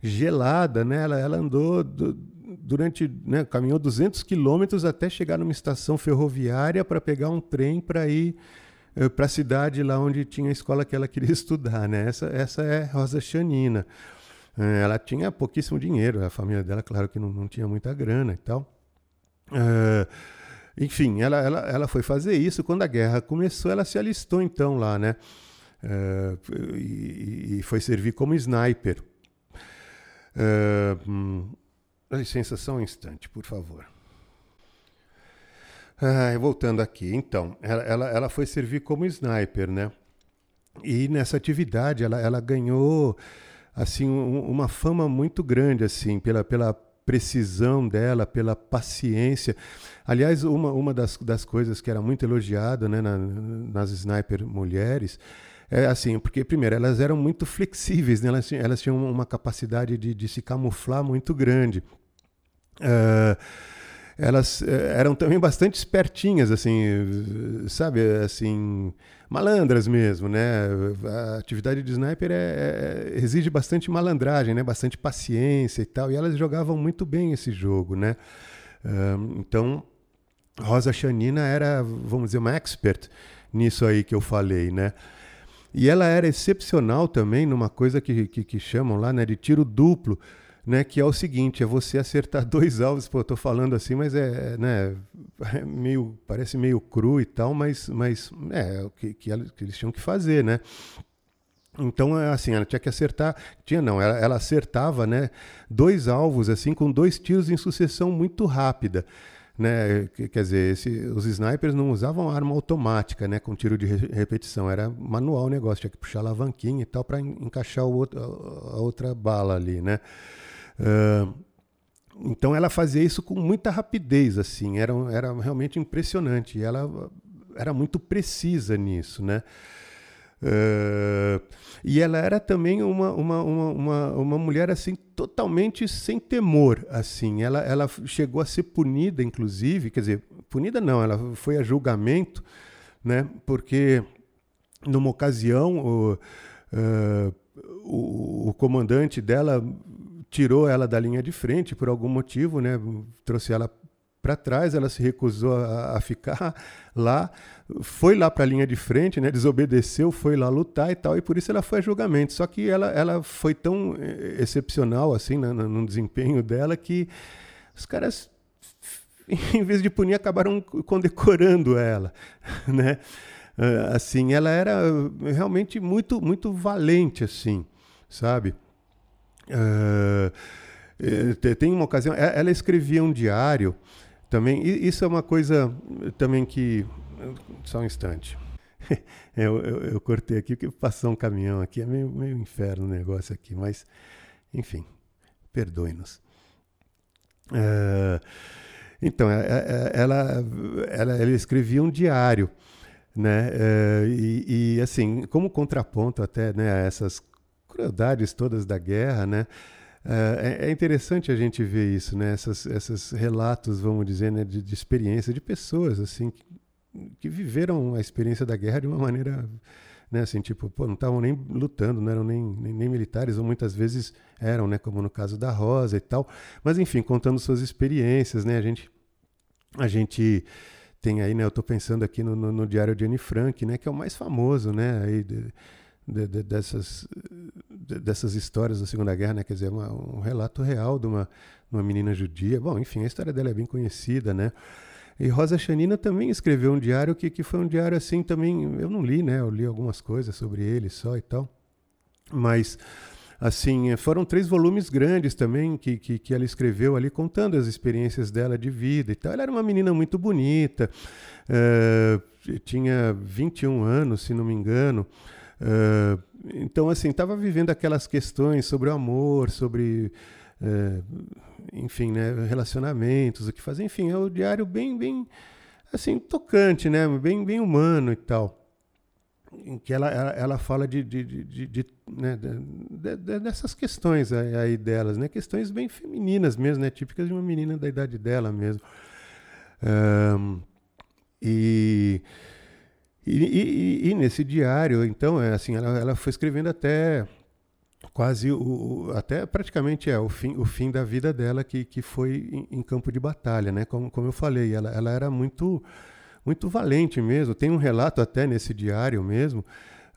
gelada, né? Ela, ela andou do, durante, né? Caminhou 200 quilômetros até chegar numa estação ferroviária para pegar um trem para ir eh, para a cidade lá onde tinha a escola que ela queria estudar, né? Essa, essa é Rosa Chanina. Eh, ela tinha pouquíssimo dinheiro, a família dela, claro que não, não tinha muita grana e tal. Uh, enfim, ela, ela, ela foi fazer isso. Quando a guerra começou, ela se alistou então lá, né? Uh, e, e, foi servir como sniper. Hum, licença só um instante, por favor. Voltando aqui, então, ela, ela, ela, foi servir como sniper, né? E nessa atividade ela, ela ganhou assim um, uma fama muito grande assim pela, pela precisão dela, pela paciência. Aliás, uma, uma das, das coisas que era muito elogiada né, na, nas sniper mulheres é assim, porque primeiro elas eram muito flexíveis, né? elas, elas tinham uma capacidade de, de se camuflar muito grande. Uh, elas uh, eram também bastante espertinhas, assim, sabe, assim, malandras mesmo, né? A atividade de sniper é, é, exige bastante malandragem, né? Bastante paciência e tal. E elas jogavam muito bem esse jogo, né? Uh, então, Rosa Chanina era, vamos dizer, uma expert nisso aí que eu falei, né? E ela era excepcional também numa coisa que, que, que chamam lá, né, de tiro duplo, né, que é o seguinte, é você acertar dois alvos, pô, eu tô falando assim, mas é, né, é meio, parece meio cru e tal, mas, mas é o que, que, eles tinham que fazer, né? Então, é assim, ela tinha que acertar, tinha não, ela, ela acertava, né, dois alvos assim com dois tiros em sucessão muito rápida né? Quer dizer, esse, os snipers não usavam arma automática, né? Com tiro de re repetição, era manual o negócio, tinha que puxar a alavanquinha e tal para encaixar outro, a outra bala ali, né? Uh, então ela fazia isso com muita rapidez, assim, era, era realmente impressionante. Ela era muito precisa nisso, né? Uh, e ela era também uma, uma, uma, uma, uma mulher assim totalmente sem temor, assim. Ela, ela chegou a ser punida, inclusive, quer dizer, punida não, ela foi a julgamento, né? Porque numa ocasião o, uh, o, o comandante dela tirou ela da linha de frente por algum motivo, né? Trouxe ela para trás, ela se recusou a, a, ficar lá, foi lá para a linha de frente, né, desobedeceu, foi lá lutar e tal, e por isso ela foi a julgamento. Só que ela, ela foi tão eh, excepcional assim né, no desempenho dela que os caras, em vez de punir, acabaram condecorando ela, né? Ah, assim, ela era realmente muito, muito valente, assim, sabe? Uh, tem uma ocasião, ela escrevia um diário também, isso é uma coisa também que. Só um instante. eu, eu, eu, cortei aqui porque passou um caminhão aqui, é meio, meio inferno o negócio aqui, mas, enfim, perdoe-nos. Uh, então, é, é, ela, ela, ela escrevia um diário, né? Uh, e, e, assim, como contraponto até né, a essas crueldades todas da guerra, né? É, é, interessante a gente ver isso, né? Essas, esses relatos, vamos dizer, né? de, de experiência de pessoas assim que, que, viveram a experiência da guerra de uma maneira, né? Assim, tipo, pô, não estavam nem lutando, não eram nem, nem, nem, militares, ou muitas vezes eram, né? Como no caso da Rosa e tal. Mas enfim, contando suas experiências, né? A gente, a gente tem aí, né? Eu estou pensando aqui no, no, no, Diário de Anne Frank, né? Que é o mais famoso, né? Aí, de, de, de, dessas, dessas histórias da Segunda Guerra, né? Quer dizer, uma, um relato real de uma, uma menina judia. Bom, enfim, a história dela é bem conhecida, né? E Rosa Chanina também escreveu um diário que, que foi um diário assim também. Eu não li, né? Eu li algumas coisas sobre ele só e tal. Mas, assim, foram três volumes grandes também que, que, que ela escreveu ali, contando as experiências dela de vida e tal. Ela era uma menina muito bonita, uh, tinha 21 anos, se não me engano. Uh, então, assim, estava vivendo aquelas questões sobre o amor, sobre, uh, enfim, né, relacionamentos, o que fazer. Enfim, é o diário bem, bem, assim, tocante, né, bem, bem humano e tal. Em que ela, ela, ela fala de, de, de, de né, dessas questões aí delas, né, questões bem femininas mesmo, né, típicas de uma menina da idade dela mesmo. Um, E, e, e, e, nesse diário, então, é assim, ela, ela foi escrevendo até quase o, até praticamente é o fim, o fim da vida dela que, que foi em, em campo de batalha, né? Como, como eu falei, ela, ela era muito muito valente mesmo. Tem um relato até nesse diário mesmo,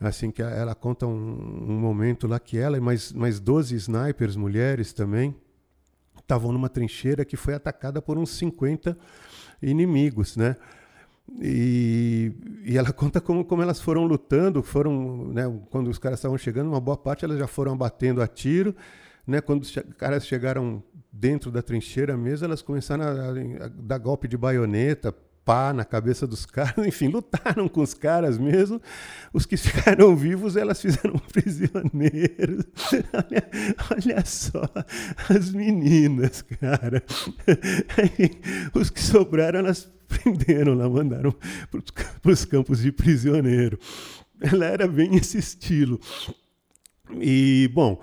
assim que ela conta um, um momento lá que ela e mais mais 12 snipers mulheres também estavam numa trincheira que foi atacada por uns 50 inimigos, né? E, e ela conta como, como elas foram lutando, foram, né, quando os caras estavam chegando, uma boa parte elas já foram batendo a tiro, né, quando os caras chegaram dentro da trincheira mesmo, elas começaram a, a dar golpe de baioneta, pá na cabeça dos caras, enfim, lutaram com os caras mesmo. Os que ficaram vivos, elas fizeram prisioneiros. olha, olha só as meninas, cara. os que sobraram, elas prenderam lá, mandaram para os campos de prisioneiro. Ela era bem esse estilo. E, bom,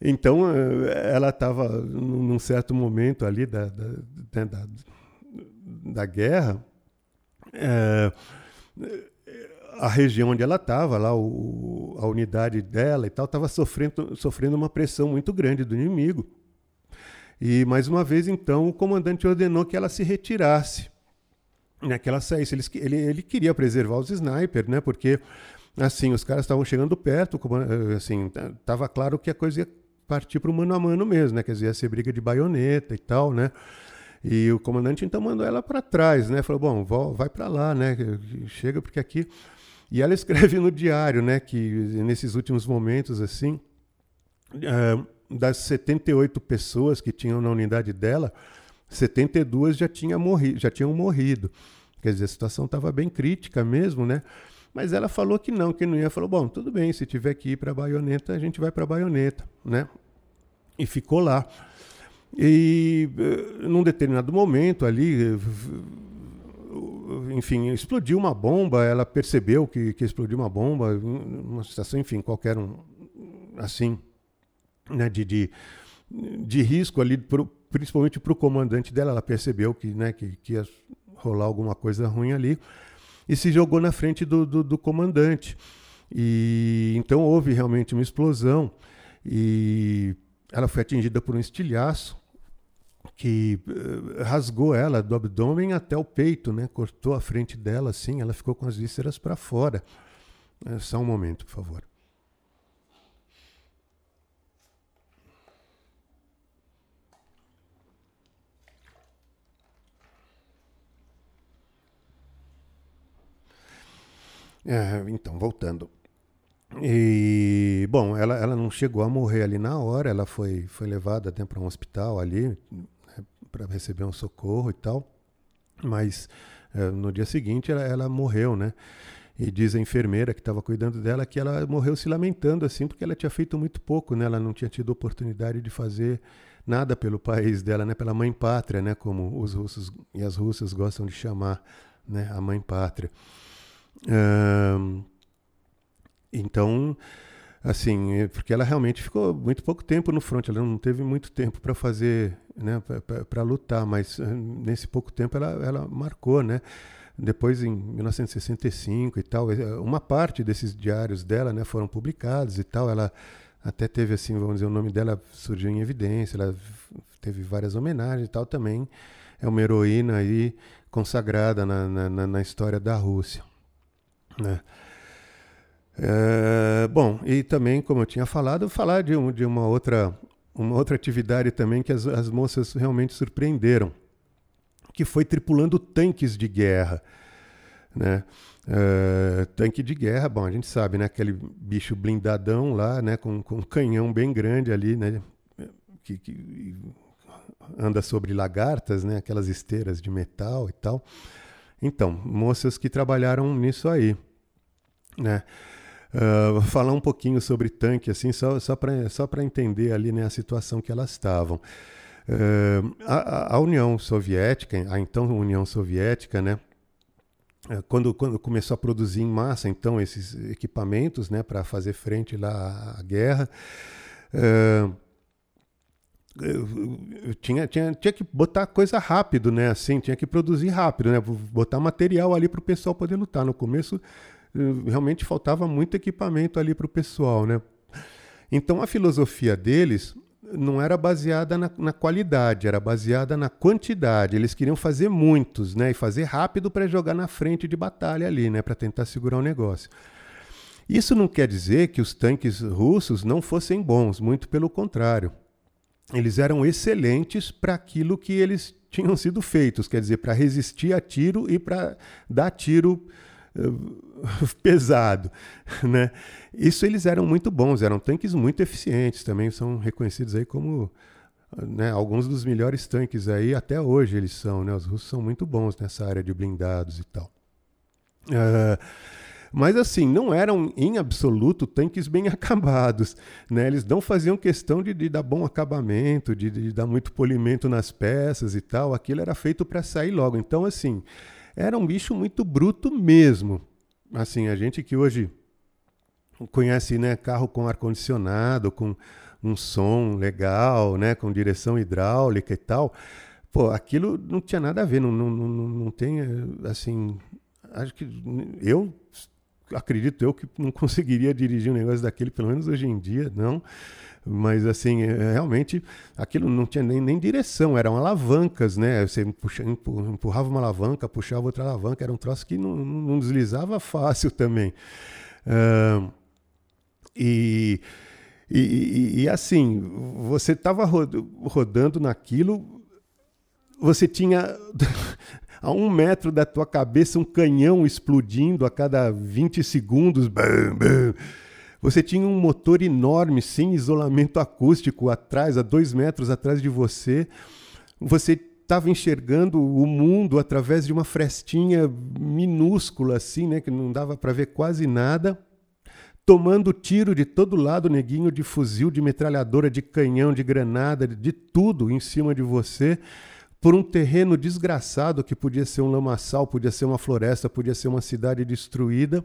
então eh, ela estava num certo momento ali da, da, né, da, da guerra, é, a região onde ela estava, lá o, a unidade dela e tal, estava sofrendo, sofrendo uma pressão muito grande do inimigo. E mais uma vez, então, o comandante ordenou que ela se retirasse, né, que ela saísse. Ele, ele, ele queria preservar os snipers, né, porque assim os caras estavam chegando perto, assim estava claro que a coisa ia partir para o mano a mano mesmo, né, quer dizer, ia ser briga de baioneta e tal, né. E o comandante então mandou ela para trás, né? Falou: "Bom, vai para lá, né? Chega porque aqui". E ela escreve no diário, né, que nesses últimos momentos assim, uh, das 78 pessoas que tinham na unidade dela, 72 já tinham morrido, já tinham morrido. Quer dizer, a situação estava bem crítica mesmo, né? Mas ela falou que não, que não ia. Falou: "Bom, tudo bem, se tiver que ir para a baioneta, a gente vai para a baioneta", né? E ficou lá. E eh, num determinado momento ali, eh, enfim, explodiu uma bomba, ela percebeu que, que explodiu uma bomba, uma situação, enfim, qualquer um, assim, né, de, de, de risco ali, principalmente para o comandante dela, ela percebeu que, né, que, que ia rolar alguma coisa ruim ali, e se jogou na frente do, do, do comandante. E então houve realmente uma explosão, e ela foi atingida por um estilhaço, que uh, rasgou ela do abdômen até o peito, né? Cortou a frente dela assim, ela ficou com as vísceras para fora. É, só um momento, por favor. É, então, voltando. E, bom, ela, ela não chegou a morrer ali na hora, ela foi, foi levada até para um hospital ali, para receber um socorro e tal. Mas é, no dia seguinte ela, ela, morreu, né? E diz a enfermeira que estava cuidando dela que ela morreu se lamentando assim, porque ela tinha feito muito pouco, né? Ela não tinha tido oportunidade de fazer nada pelo país dela, né? Pela mãe pátria, né? Como os russos e as russas gostam de chamar, né? A mãe pátria. Um, então, assim, é porque ela realmente ficou muito pouco tempo no front, ela não teve muito tempo para fazer, né, para lutar, mas eh, nesse pouco tempo ela, ela marcou, né? Depois, em 1965 e tal, eh, uma parte desses diários dela, né, foram publicados e tal. Ela até teve, assim, vamos dizer, o nome dela surgiu em evidência. Ela teve várias homenagens e tal. Também é uma heroína aí consagrada na, na, na história da Rússia, né? É, bom, e também, como eu tinha falado, falar de, um, de uma, outra, uma outra atividade também que as, as moças realmente surpreenderam, que foi tripulando tanques de guerra. Né? É, tanque de guerra, bom, a gente sabe, né? Aquele bicho blindadão lá, né? Com, com um canhão bem grande ali, né? Que, que anda sobre lagartas, né? Aquelas esteiras de metal e tal. Então, moças que trabalharam nisso aí, né? Uh, falar um pouquinho sobre tanque, assim, só, só para só entender ali né, a situação que elas estavam. Uh, a, a, União Soviética, a então União Soviética, né, uh, quando, quando começou a produzir em massa então esses equipamentos né, para fazer frente lá à guerra, eu tinha, tinha, tinha que botar coisa rápido, né? Assim, tinha que produzir rápido, né? Botar material ali para o pessoal poder lutar. No começo, realmente faltava muito equipamento ali para o pessoal, né? Então a filosofia deles não era baseada na, na, qualidade, era baseada na quantidade. Eles queriam fazer muitos, né? E fazer rápido para jogar na frente de batalha ali, né? Para tentar segurar o negócio. Isso não quer dizer que os tanques russos não fossem bons, muito pelo contrário. Eles eram excelentes para aquilo que eles tinham sido feitos, quer dizer, para resistir a tiro e para dar tiro pesado, né? Isso eles eram muito bons, eram tanques muito eficientes, também são reconhecidos aí como né, alguns dos melhores tanques aí até hoje eles são, né? Os russos são muito bons nessa área de blindados e tal. Uh, mas assim, não eram em absoluto tanques bem acabados. Né? Eles não faziam questão de, de dar bom acabamento, de, de, dar muito polimento nas peças e tal. Aquilo era feito para sair logo. Então, assim, era um bicho muito bruto mesmo. Assim, a gente que hoje conhece né, carro com ar-condicionado, com um som legal, né, com direção hidráulica e tal, pô, aquilo não tinha nada a ver, não, não, não, não tem, assim, acho que eu acredito eu que não conseguiria dirigir um negócio daquele, pelo menos hoje em dia, não. Mas, assim, é, realmente, aquilo não tinha nem, nem direção, eram alavancas, né? Você puxa, empurrava uma alavanca, puxava outra alavanca, era um troço que não, não deslizava fácil também. Uh, e, e, e, assim, você estava rodando naquilo, você tinha a um metro da tua cabeça um canhão explodindo a cada 20 segundos. Bam, bam. Você tinha um motor enorme, sem isolamento acústico, atrás, a dois metros atrás de você. Você estava enxergando o mundo através de uma frestinha minúscula, assim, né, que não dava para ver quase nada. Tomando tiro de todo lado, neguinho de fuzil, de metralhadora, de canhão, de granada, de tudo em cima de você por um terreno desgraçado que podia ser um lamaçal, podia ser uma floresta, podia ser uma cidade destruída.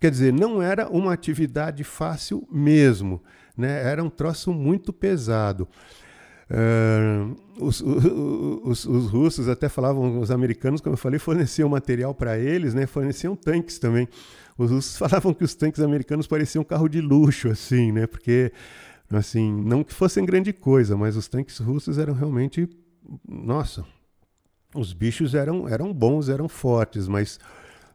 Quer dizer, não era uma atividade fácil mesmo, né? era um troço muito pesado. Uh, os, os, os, russos até falavam, os americanos, como eu falei, forneciam material para eles, né? forneciam tanques também. Os russos falavam que os tanques americanos pareciam um carro de luxo, assim, né? Porque, assim, não que fossem grande coisa, mas os tanques russos eram realmente, nossa, os bichos eram, eram bons, eram fortes, mas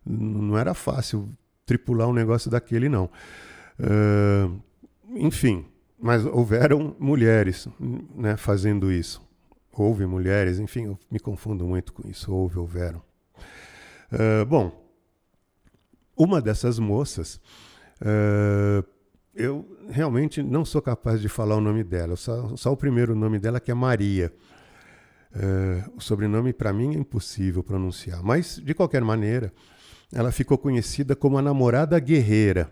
não era fácil tripular um negócio daquele, não. Uh, enfim, mas houveram mulheres né, fazendo isso. Houve mulheres, enfim, eu me confundo muito com isso. Houve, houveram. Uh, bom, uma dessas moças, uh, eu realmente não sou capaz de falar o nome dela, só, só o primeiro nome dela, que é Maria. Uh, o sobrenome, para mim, é impossível pronunciar. Mas, de qualquer maneira, ela ficou conhecida como a namorada guerreira.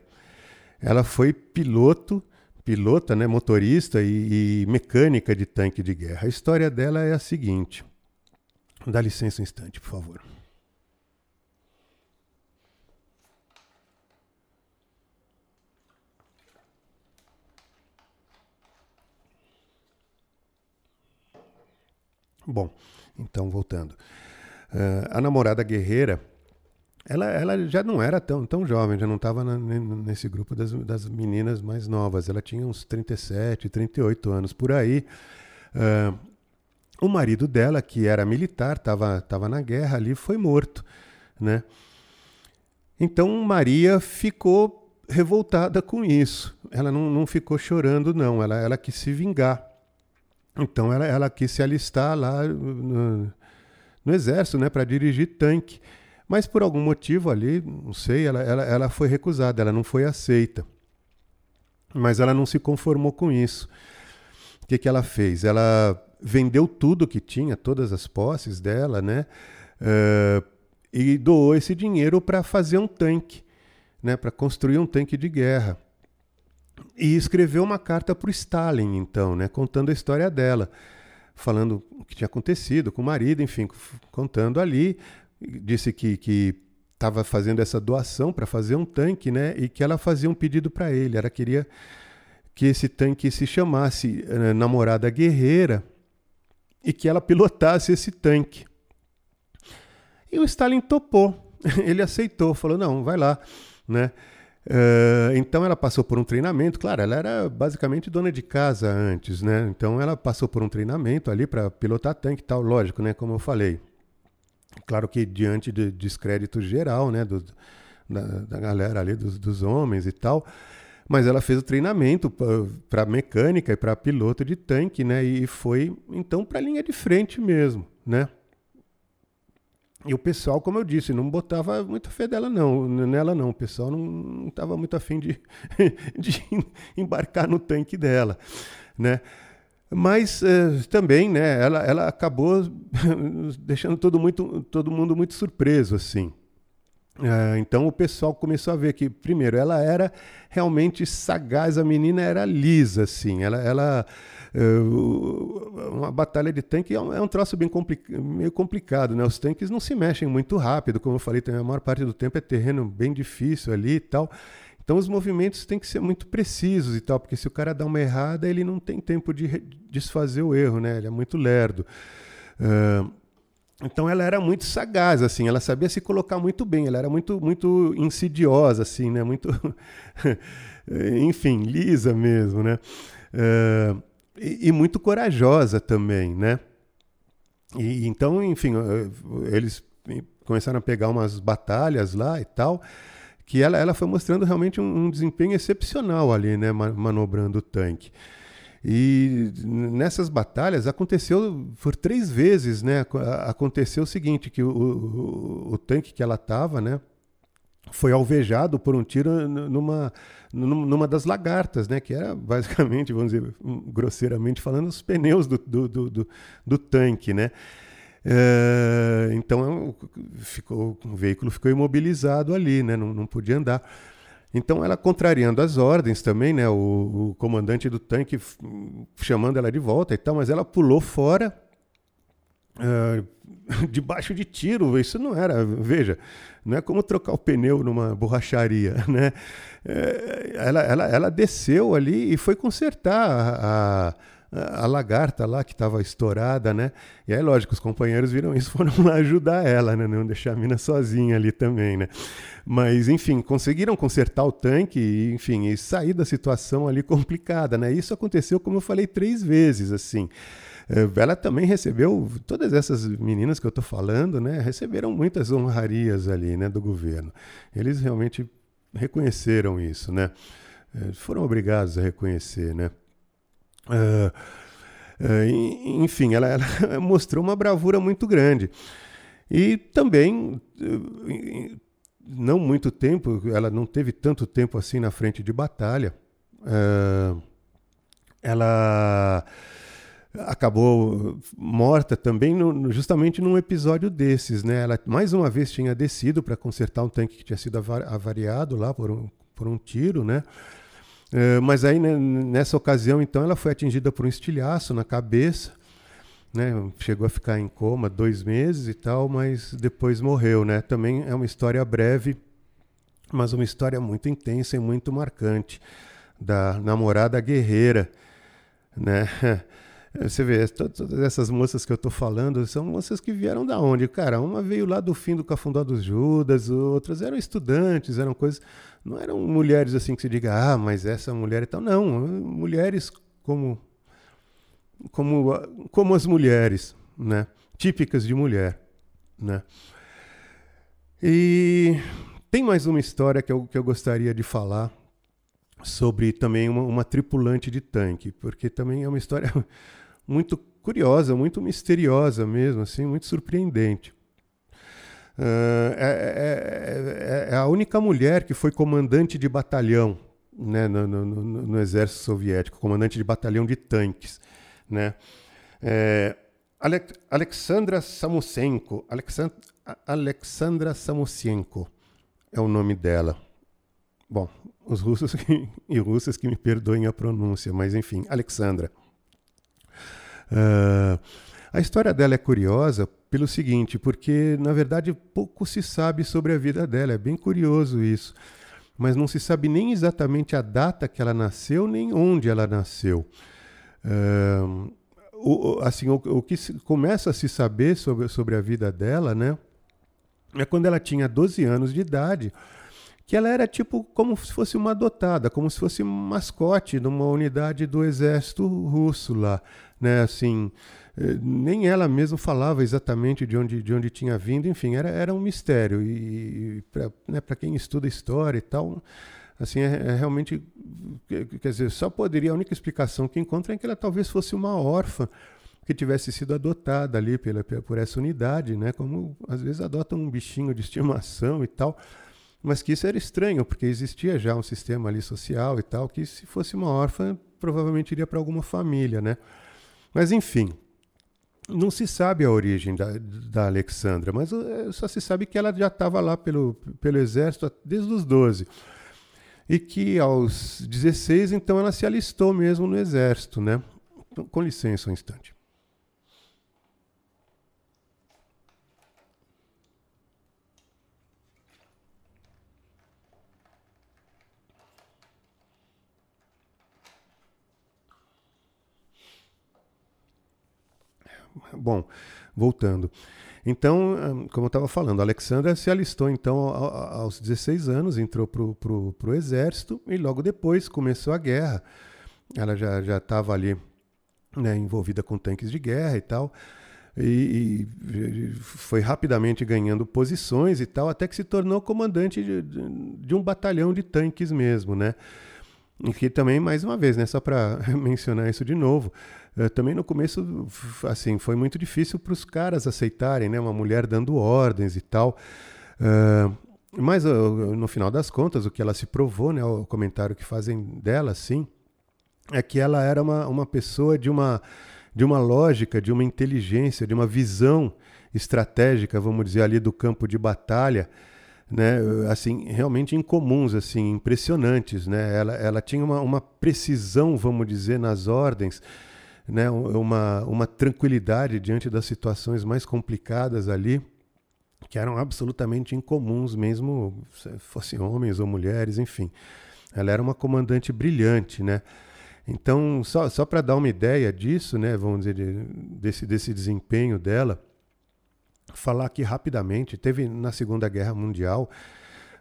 Ela foi piloto, pilota, né, motorista e, e mecânica de tanque de guerra. A história dela é a seguinte. Dá licença um instante, por favor. Bom, então voltando. Uh, a namorada guerreira ela, ela já não era tão, tão jovem, já não estava nesse grupo das, das meninas mais novas. Ela tinha uns 37, 38 anos por aí. Uh, o marido dela, que era militar, estava tava na guerra ali, foi morto. Né? Então Maria ficou revoltada com isso. Ela não, não ficou chorando, não. Ela, ela quis se vingar. Então ela, ela quis se alistar lá no, no exército né, para dirigir tanque. Mas por algum motivo ali, não sei, ela, ela, ela foi recusada, ela não foi aceita. Mas ela não se conformou com isso. O que, que ela fez? Ela vendeu tudo que tinha, todas as posses dela, né? Uh, e doou esse dinheiro para fazer um tanque, né? para construir um tanque de guerra. E escreveu uma carta para o Stalin, então, né? contando a história dela, falando o que tinha acontecido com o marido, enfim, contando ali disse que estava fazendo essa doação para fazer um tanque, né? E que ela fazia um pedido para ele. Ela queria que esse tanque se chamasse uh, Namorada Guerreira e que ela pilotasse esse tanque. E o Stalin topou, ele aceitou, falou: não, vai lá, né? Uh, então ela passou por um treinamento, claro, ela era basicamente dona de casa antes, né? Então ela passou por um treinamento ali para pilotar tanque e tal, lógico, né? Como eu falei. Claro que diante de descrédito geral, né? Do, da, da, galera ali, dos, dos homens e tal. Mas ela fez o treinamento para mecânica e para piloto de tanque, né? E foi então para a linha de frente mesmo, né? E o pessoal, como eu disse, não botava muita fé dela não, nela não. O pessoal não estava muito afim de, de embarcar no tanque dela, né? Mas uh, também, né, ela, ela acabou deixando todo, muito, todo mundo muito surpreso, assim. Uh, então o pessoal começou a ver que, primeiro, ela era realmente sagaz, a menina era lisa, assim. Ela, ela uma batalha de tanque é um, é um troço bem compli meio complicado, né? Os tanques não se mexem muito rápido, como eu falei, a maior parte do tempo é terreno bem difícil ali e tal. Então os movimentos têm que ser muito precisos e tal, porque se o cara dá uma errada, ele não tem tempo de desfazer o erro, né? Ele é muito lerdo. Uh, então ela era muito sagaz, assim, ela sabia se colocar muito bem, ela era muito, muito insidiosa, assim, né? Muito, enfim, lisa mesmo, né? Uh, e, e, muito corajosa também, né? E, então, enfim, eles começaram a pegar umas batalhas lá e tal que ela, ela foi mostrando realmente um, um desempenho excepcional ali, né, manobrando o tanque. E nessas batalhas aconteceu por três vezes, né? Aconteceu o seguinte, que o, o, o tanque que ela estava, né? Foi alvejado por um tiro numa, numa das lagartas, né? Que era basicamente, vamos dizer, grosseiramente falando, os pneus do, do, do, do, do tanque, né? É, então ficou, o veículo ficou imobilizado ali, né? não, não podia andar. Então ela contrariando as ordens também, né? O, o, comandante do tanque chamando ela de volta e tal, mas ela pulou fora uh, debaixo de tiro. Isso não era, veja, não é como trocar o pneu numa borracharia, né? É, ela, ela, ela desceu ali e foi consertar a, a a lagarta lá que estava estourada, né? E aí, lógico, os companheiros viram isso, foram lá ajudar ela, né? Não deixar a mina sozinha ali também, né? Mas, enfim, conseguiram consertar o tanque e, enfim, e sair da situação ali complicada, né? Isso aconteceu, como eu falei, três vezes, assim. Eh, ela também recebeu, todas essas meninas que eu estou falando, né? Receberam muitas honrarias ali, né? Do governo. Eles realmente reconheceram isso, né? Eh, foram obrigados a reconhecer, né? Uh, uh, enfim, ela, ela, mostrou uma bravura muito grande. E também, uh, não muito tempo, ela não teve tanto tempo assim na frente de batalha. ela acabou morta também no, justamente num episódio desses, né? Ela mais uma vez tinha descido para consertar um tanque que tinha sido avariado lá por um, por um tiro, né? É, mas aí, né, nessa ocasião, então, ela foi atingida por um estilhaço na cabeça, né? Chegou a ficar em coma dois meses e tal, mas depois morreu, né? Também é uma história breve, mas uma história muito intensa e muito marcante da namorada guerreira, né? Você vê, todas essas moças que eu estou falando são moças que vieram da onde? Cara, uma veio lá do fim do Cafundó dos Judas, outras eram estudantes, eram coisas. Não eram mulheres assim que se diga, ah, mas essa mulher e tal. Não, mulheres como, como, como as mulheres, né? Típicas de mulher, né? E tem mais uma história que eu, que eu gostaria de falar sobre também uma, uma tripulante de tanque, porque também é uma história muito curiosa, muito misteriosa mesmo, assim, muito surpreendente. Uh, é, é, é, a única mulher que foi comandante de batalhão né, no, no, no, no, exército soviético, comandante de batalhão de tanques. Né? É, Alexandra Samusenko, Alexand Alexandra Samusenko é o nome dela. Bom, os russos e russas que me perdoem a pronúncia, mas enfim, Alexandra. Uh, a história dela é curiosa pelo seguinte, porque na verdade pouco se sabe sobre a vida dela, é bem curioso isso. mas não se sabe nem exatamente a data que ela nasceu, nem onde ela nasceu. Uh, o, assim, o, o que se, começa a se saber sobre, sobre a vida dela, né? É quando ela tinha 12 anos de idade, que ela era tipo como se fosse uma adotada, como se fosse mascote numa unidade do exército russo lá, né? Assim, eh, nem ela mesma falava exatamente de onde, de onde tinha vindo, enfim, era, era um mistério. E, e para né, quem estuda história e tal, assim, é, é, realmente, quer dizer, só poderia, a única explicação que encontra é que ela talvez fosse uma órfã que tivesse sido adotada ali pela, por essa unidade, né? Como às vezes adotam um bichinho de estimação e tal, mas que isso era estranho, porque existia já um sistema ali social e tal, que se fosse uma órfã, provavelmente iria para alguma família, né? Mas enfim, não se sabe a origem da, da Alexandra, mas eh, só se sabe que ela já estava lá pelo, pelo exército desde os 12 e que aos 16, então, ela se alistou mesmo no exército, né? Então, com licença um instante. Bom, voltando. Então, hum, como eu estava falando, Alexandra se alistou então aos 16 anos, entrou para o exército e logo depois começou a guerra. Ela já estava ali né, envolvida com tanques de guerra e tal. E, e, foi rapidamente ganhando posições e tal, até que se tornou comandante de, de, um batalhão de tanques mesmo, né? E que também, mais uma vez, né, só para mencionar isso de novo, também no começo, assim, foi muito difícil para os caras aceitarem, né, uma mulher dando ordens e tal. Uh, mas uh, no final das contas, o que ela se provou, né, o comentário que fazem dela, sim, é que ela era uma, uma pessoa de uma, de uma lógica, de uma inteligência, de uma visão estratégica, vamos dizer, ali do campo de batalha, né, assim, realmente incomuns, assim, impressionantes, né? Ela, ela tinha uma, uma precisão, vamos dizer, nas ordens, né, uma, uma tranquilidade diante das situações mais complicadas ali, que eram absolutamente incomuns, mesmo fossem homens ou mulheres, enfim. Ela era uma comandante brilhante, né? Então, só, só para dar uma ideia disso, né, vamos dizer, de, desse, desse desempenho dela, falar aqui rapidamente. Teve na Segunda Guerra Mundial,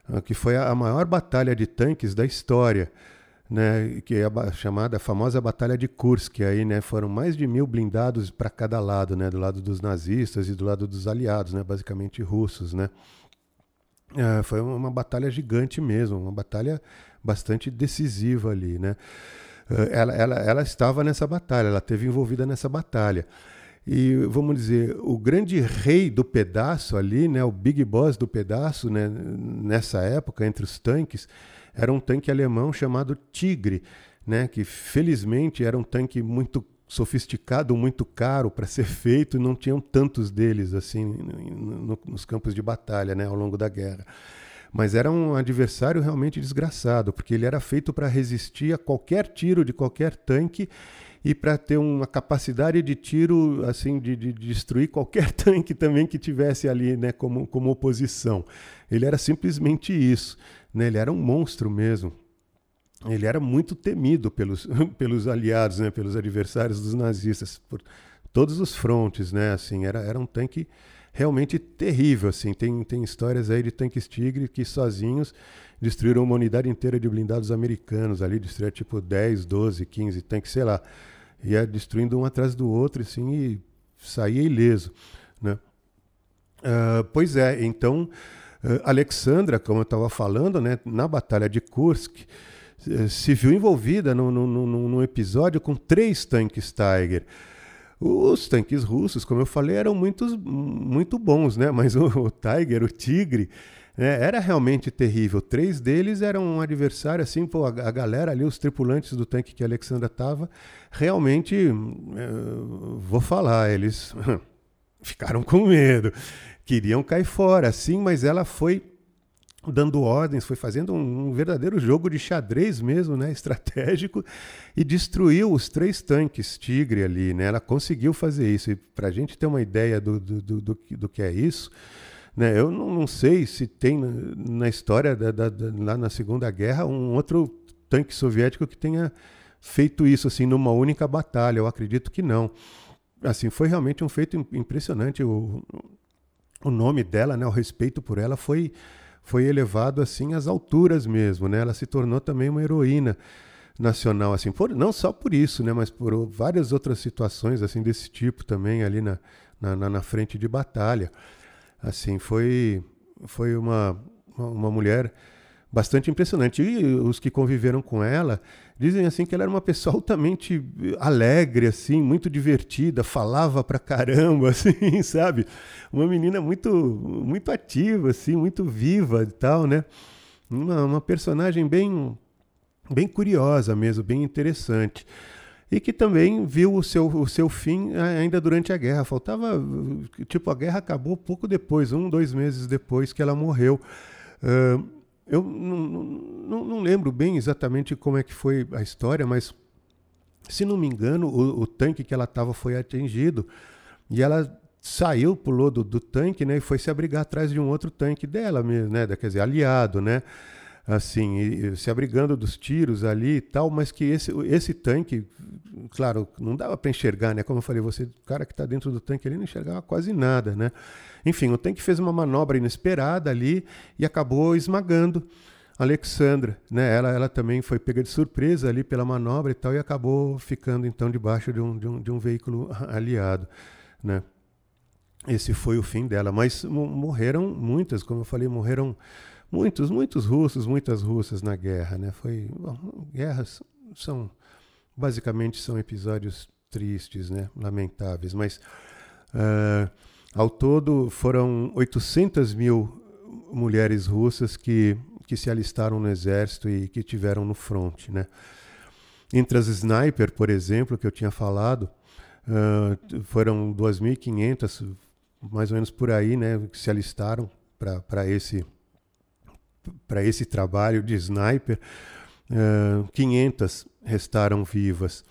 uh, que foi a maior batalha de tanques da história, né, que é a chamada a famosa Batalha de Kursk. Aí, né, foram mais de mil blindados para cada lado, né, do lado dos nazistas e do lado dos aliados, né, basicamente russos, né. Uh, foi uma batalha gigante mesmo, uma batalha bastante decisiva ali, né. Uh, ela, ela, ela estava nessa batalha, ela esteve envolvida nessa batalha. E vamos dizer, o grande rei do pedaço ali, né, o big boss do pedaço, né, nessa época entre os tanques, era um tanque alemão chamado Tigre, né, que felizmente era um tanque muito sofisticado, muito caro para ser feito, e não tinham tantos deles assim no, nos campos de batalha, né, ao longo da guerra. Mas era um adversário realmente desgraçado, porque ele era feito para resistir a qualquer tiro de qualquer tanque e para ter uma capacidade de tiro assim de, de, destruir qualquer tanque também que tivesse ali né, como, como oposição. Ele era simplesmente isso. Né? Ele era um monstro mesmo. Ele era muito temido pelos, pelos aliados, né, pelos adversários dos nazistas, por todos os frontes. Né, assim, era, era um tanque realmente terrível. Assim. Tem, tem histórias aí de tanques Tigre que sozinhos destruíram uma unidade inteira de blindados americanos ali, destruíram tipo 10, 12, 15 tanques, sei lá ia destruindo um atrás do outro, assim, e saía ileso, né? Uh, pois é, então, Alexandra, como eu estava falando, né, na Batalha de Kursk, uh, se viu envolvida num, episódio com três tanques Tiger. Os tanques russos, como eu falei, eram muitos, muito bons, né? mas o, o Tiger, o Tigre, é, era realmente terrível. Três deles eram um adversário, assim, pô, a, a galera ali, os tripulantes do tanque que a Alexandra estava, realmente, uh, vou falar, eles ficaram com medo, queriam cair fora, assim, mas ela foi dando ordens, foi fazendo um, um, verdadeiro jogo de xadrez mesmo, né, estratégico, e destruiu os três tanques Tigre ali, né, ela conseguiu fazer isso, e para a gente ter uma ideia do, do, do, do, do que é isso, Né? Eu não, não, sei se tem na, na história da, da, da, lá na Segunda Guerra um outro tanque soviético que tenha feito isso assim numa única batalha. Eu acredito que não. Assim, foi realmente um feito impressionante. O, o nome dela, né, o respeito por ela foi foi elevado assim às alturas mesmo, né? Ela se tornou também uma heroína nacional, assim, por, não só por isso, né, mas por várias outras situações assim desse tipo também ali na, na, na frente de batalha. Assim, foi, foi uma, uma mulher bastante impressionante. E os que conviveram com ela dizem assim que ela era uma pessoa altamente alegre, assim, muito divertida, falava pra caramba, assim, sabe? Uma menina muito, muito ativa, assim, muito viva e tal, né? Uma, uma personagem bem, bem curiosa mesmo, bem interessante e que também viu o seu, o seu fim ainda durante a guerra. Faltava, tipo, a guerra acabou pouco depois, um, dois meses depois que ela morreu. Uh, eu não, não, não, lembro bem exatamente como é que foi a história, mas se não me engano, o, o tanque que ela estava foi atingido. E ela saiu, pulou do, do tanque, né, e foi se abrigar atrás de um outro tanque dela mesmo, né, quer dizer, aliado, né, assim, se abrigando dos tiros ali e tal, mas que esse, esse tanque, claro, não dava para enxergar, né? Como eu falei, você, o cara que está dentro do tanque ele não enxergava quase nada, né? Enfim, o tanque fez uma manobra inesperada ali e acabou esmagando Alexandra, né? Ela, ela também foi pega de surpresa ali pela manobra e tal e acabou ficando então debaixo de um, de um, de um veículo aliado, né? Esse foi o fim dela, mas morreram muitas, como eu falei, morreram muitos, muitos russos, muitas russas na guerra, né? Foi bom, guerras são basicamente são episódios tristes, né? Lamentáveis, mas uh, ao todo foram 800 mil mulheres russas que que se alistaram no exército e que tiveram no front, né? Entre as sniper, por exemplo, que eu tinha falado, uh, foram 2.500, mais ou menos por aí, né, que se alistaram para esse para esse trabalho de sniper, uh, eh, 500 restaram vivas,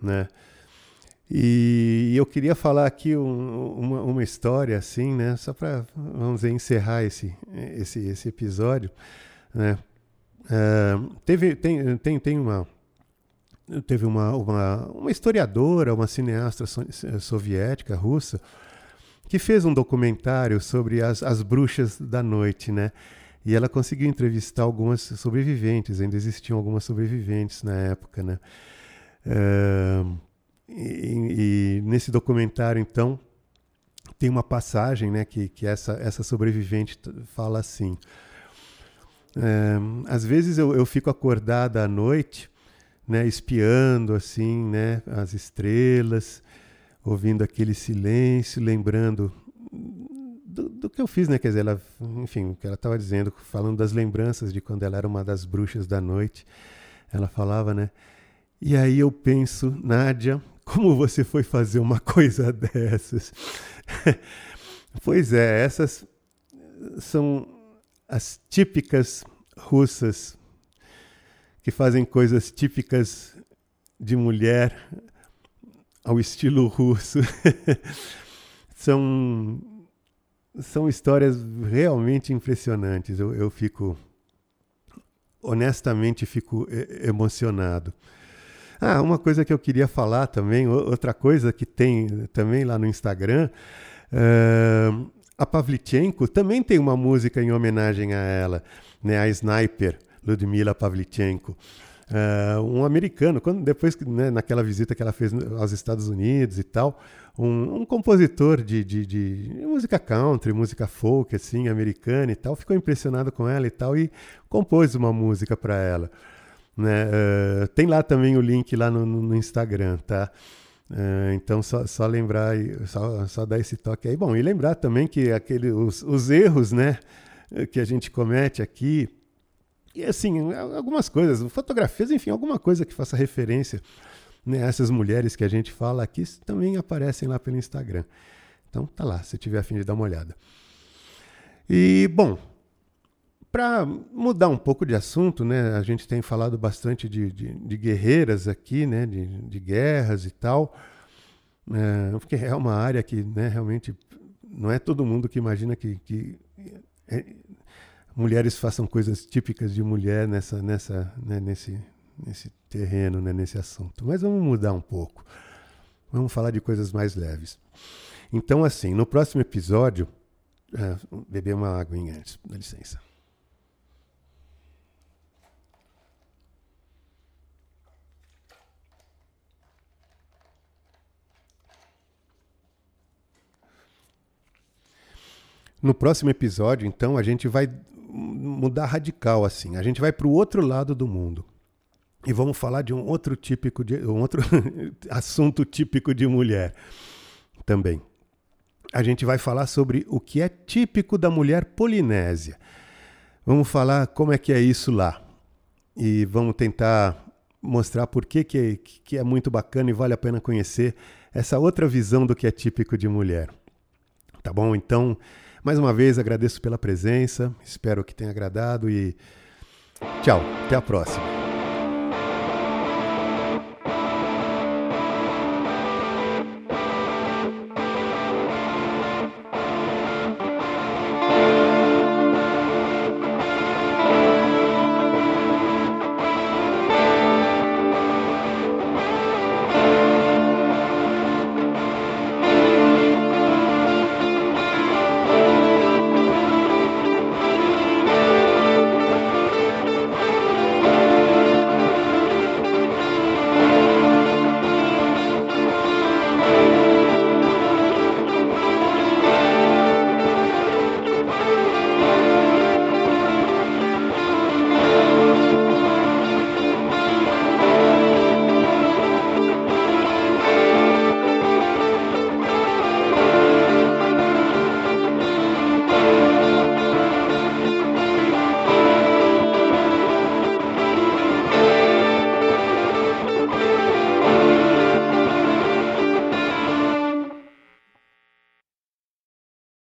né? E eu queria falar aqui um, uma, uma, história assim, né? Só para vamos dizer, encerrar esse, esse, esse episódio, né? Uh, teve tem, tem, tem uma teve uma, uma, uma historiadora, uma cineasta so, soviética russa que fez um documentário sobre as, as bruxas da noite, né? E ela conseguiu entrevistar algumas sobreviventes, ainda existiam algumas sobreviventes na época, né? Uh, e, e, nesse documentário, então, tem uma passagem, né, que, que essa, essa sobrevivente fala assim: uh, às vezes eu, eu fico acordada à noite, né, espiando assim, né, as estrelas, ouvindo aquele silêncio, lembrando do, do, que eu fiz, né? Quer dizer, ela, enfim, o que ela estava dizendo, falando das lembranças de quando ela era uma das bruxas da noite. Ela falava, né? E aí eu penso, Nádia, como você foi fazer uma coisa dessas? pois é, essas são as típicas russas que fazem coisas típicas de mulher ao estilo russo. são são histórias realmente impressionantes. Eu, eu fico, honestamente, fico emocionado. Ah, uma coisa que eu queria falar também, outra coisa que tem também lá no Instagram, uh, a Pavlichenko também tem uma música em homenagem a ela, né, a Sniper, Ludmila Pavlichenko. Uh, um americano, quando depois né, naquela visita que ela fez aos Estados Unidos e tal, um, um compositor de, de, de, música country, música folk, assim, americana e tal, ficou impressionado com ela e tal e compôs uma música para ela. Né? Uh, tem lá também o link lá no, no Instagram, tá? Uh, então só, só lembrar, só, só dar esse toque aí. Bom, e lembrar também que aquele, os, os erros, né, que a gente comete aqui e assim, algumas coisas, fotografias, enfim, alguma coisa que faça referência né, essas mulheres que a gente fala aqui também aparecem lá pelo Instagram. Então tá lá, se tiver a fim de dar uma olhada. E, bom, para mudar um pouco de assunto, né, a gente tem falado bastante de, de, de guerreiras aqui, né, de, de guerras e tal, é, porque é uma área que né, realmente não é todo mundo que imagina que, que é, mulheres façam coisas típicas de mulher nessa, nessa, né, nesse, nesse terreno, né, nesse assunto. Mas vamos mudar um pouco. Vamos falar de coisas mais leves. Então, assim, no próximo episódio, uh, beber uma aguinha antes, dá licença. No próximo episódio, então, a gente vai mudar radical assim. A gente vai para o outro lado do mundo e vamos falar de um outro típico de um outro assunto típico de mulher também. A gente vai falar sobre o que é típico da mulher polinésia. Vamos falar como é que é isso lá e vamos tentar mostrar por que, que, que é muito bacana e vale a pena conhecer essa outra visão do que é típico de mulher. Tá bom? Então, mais uma vez agradeço pela presença, espero que tenha agradado e tchau, até a próxima.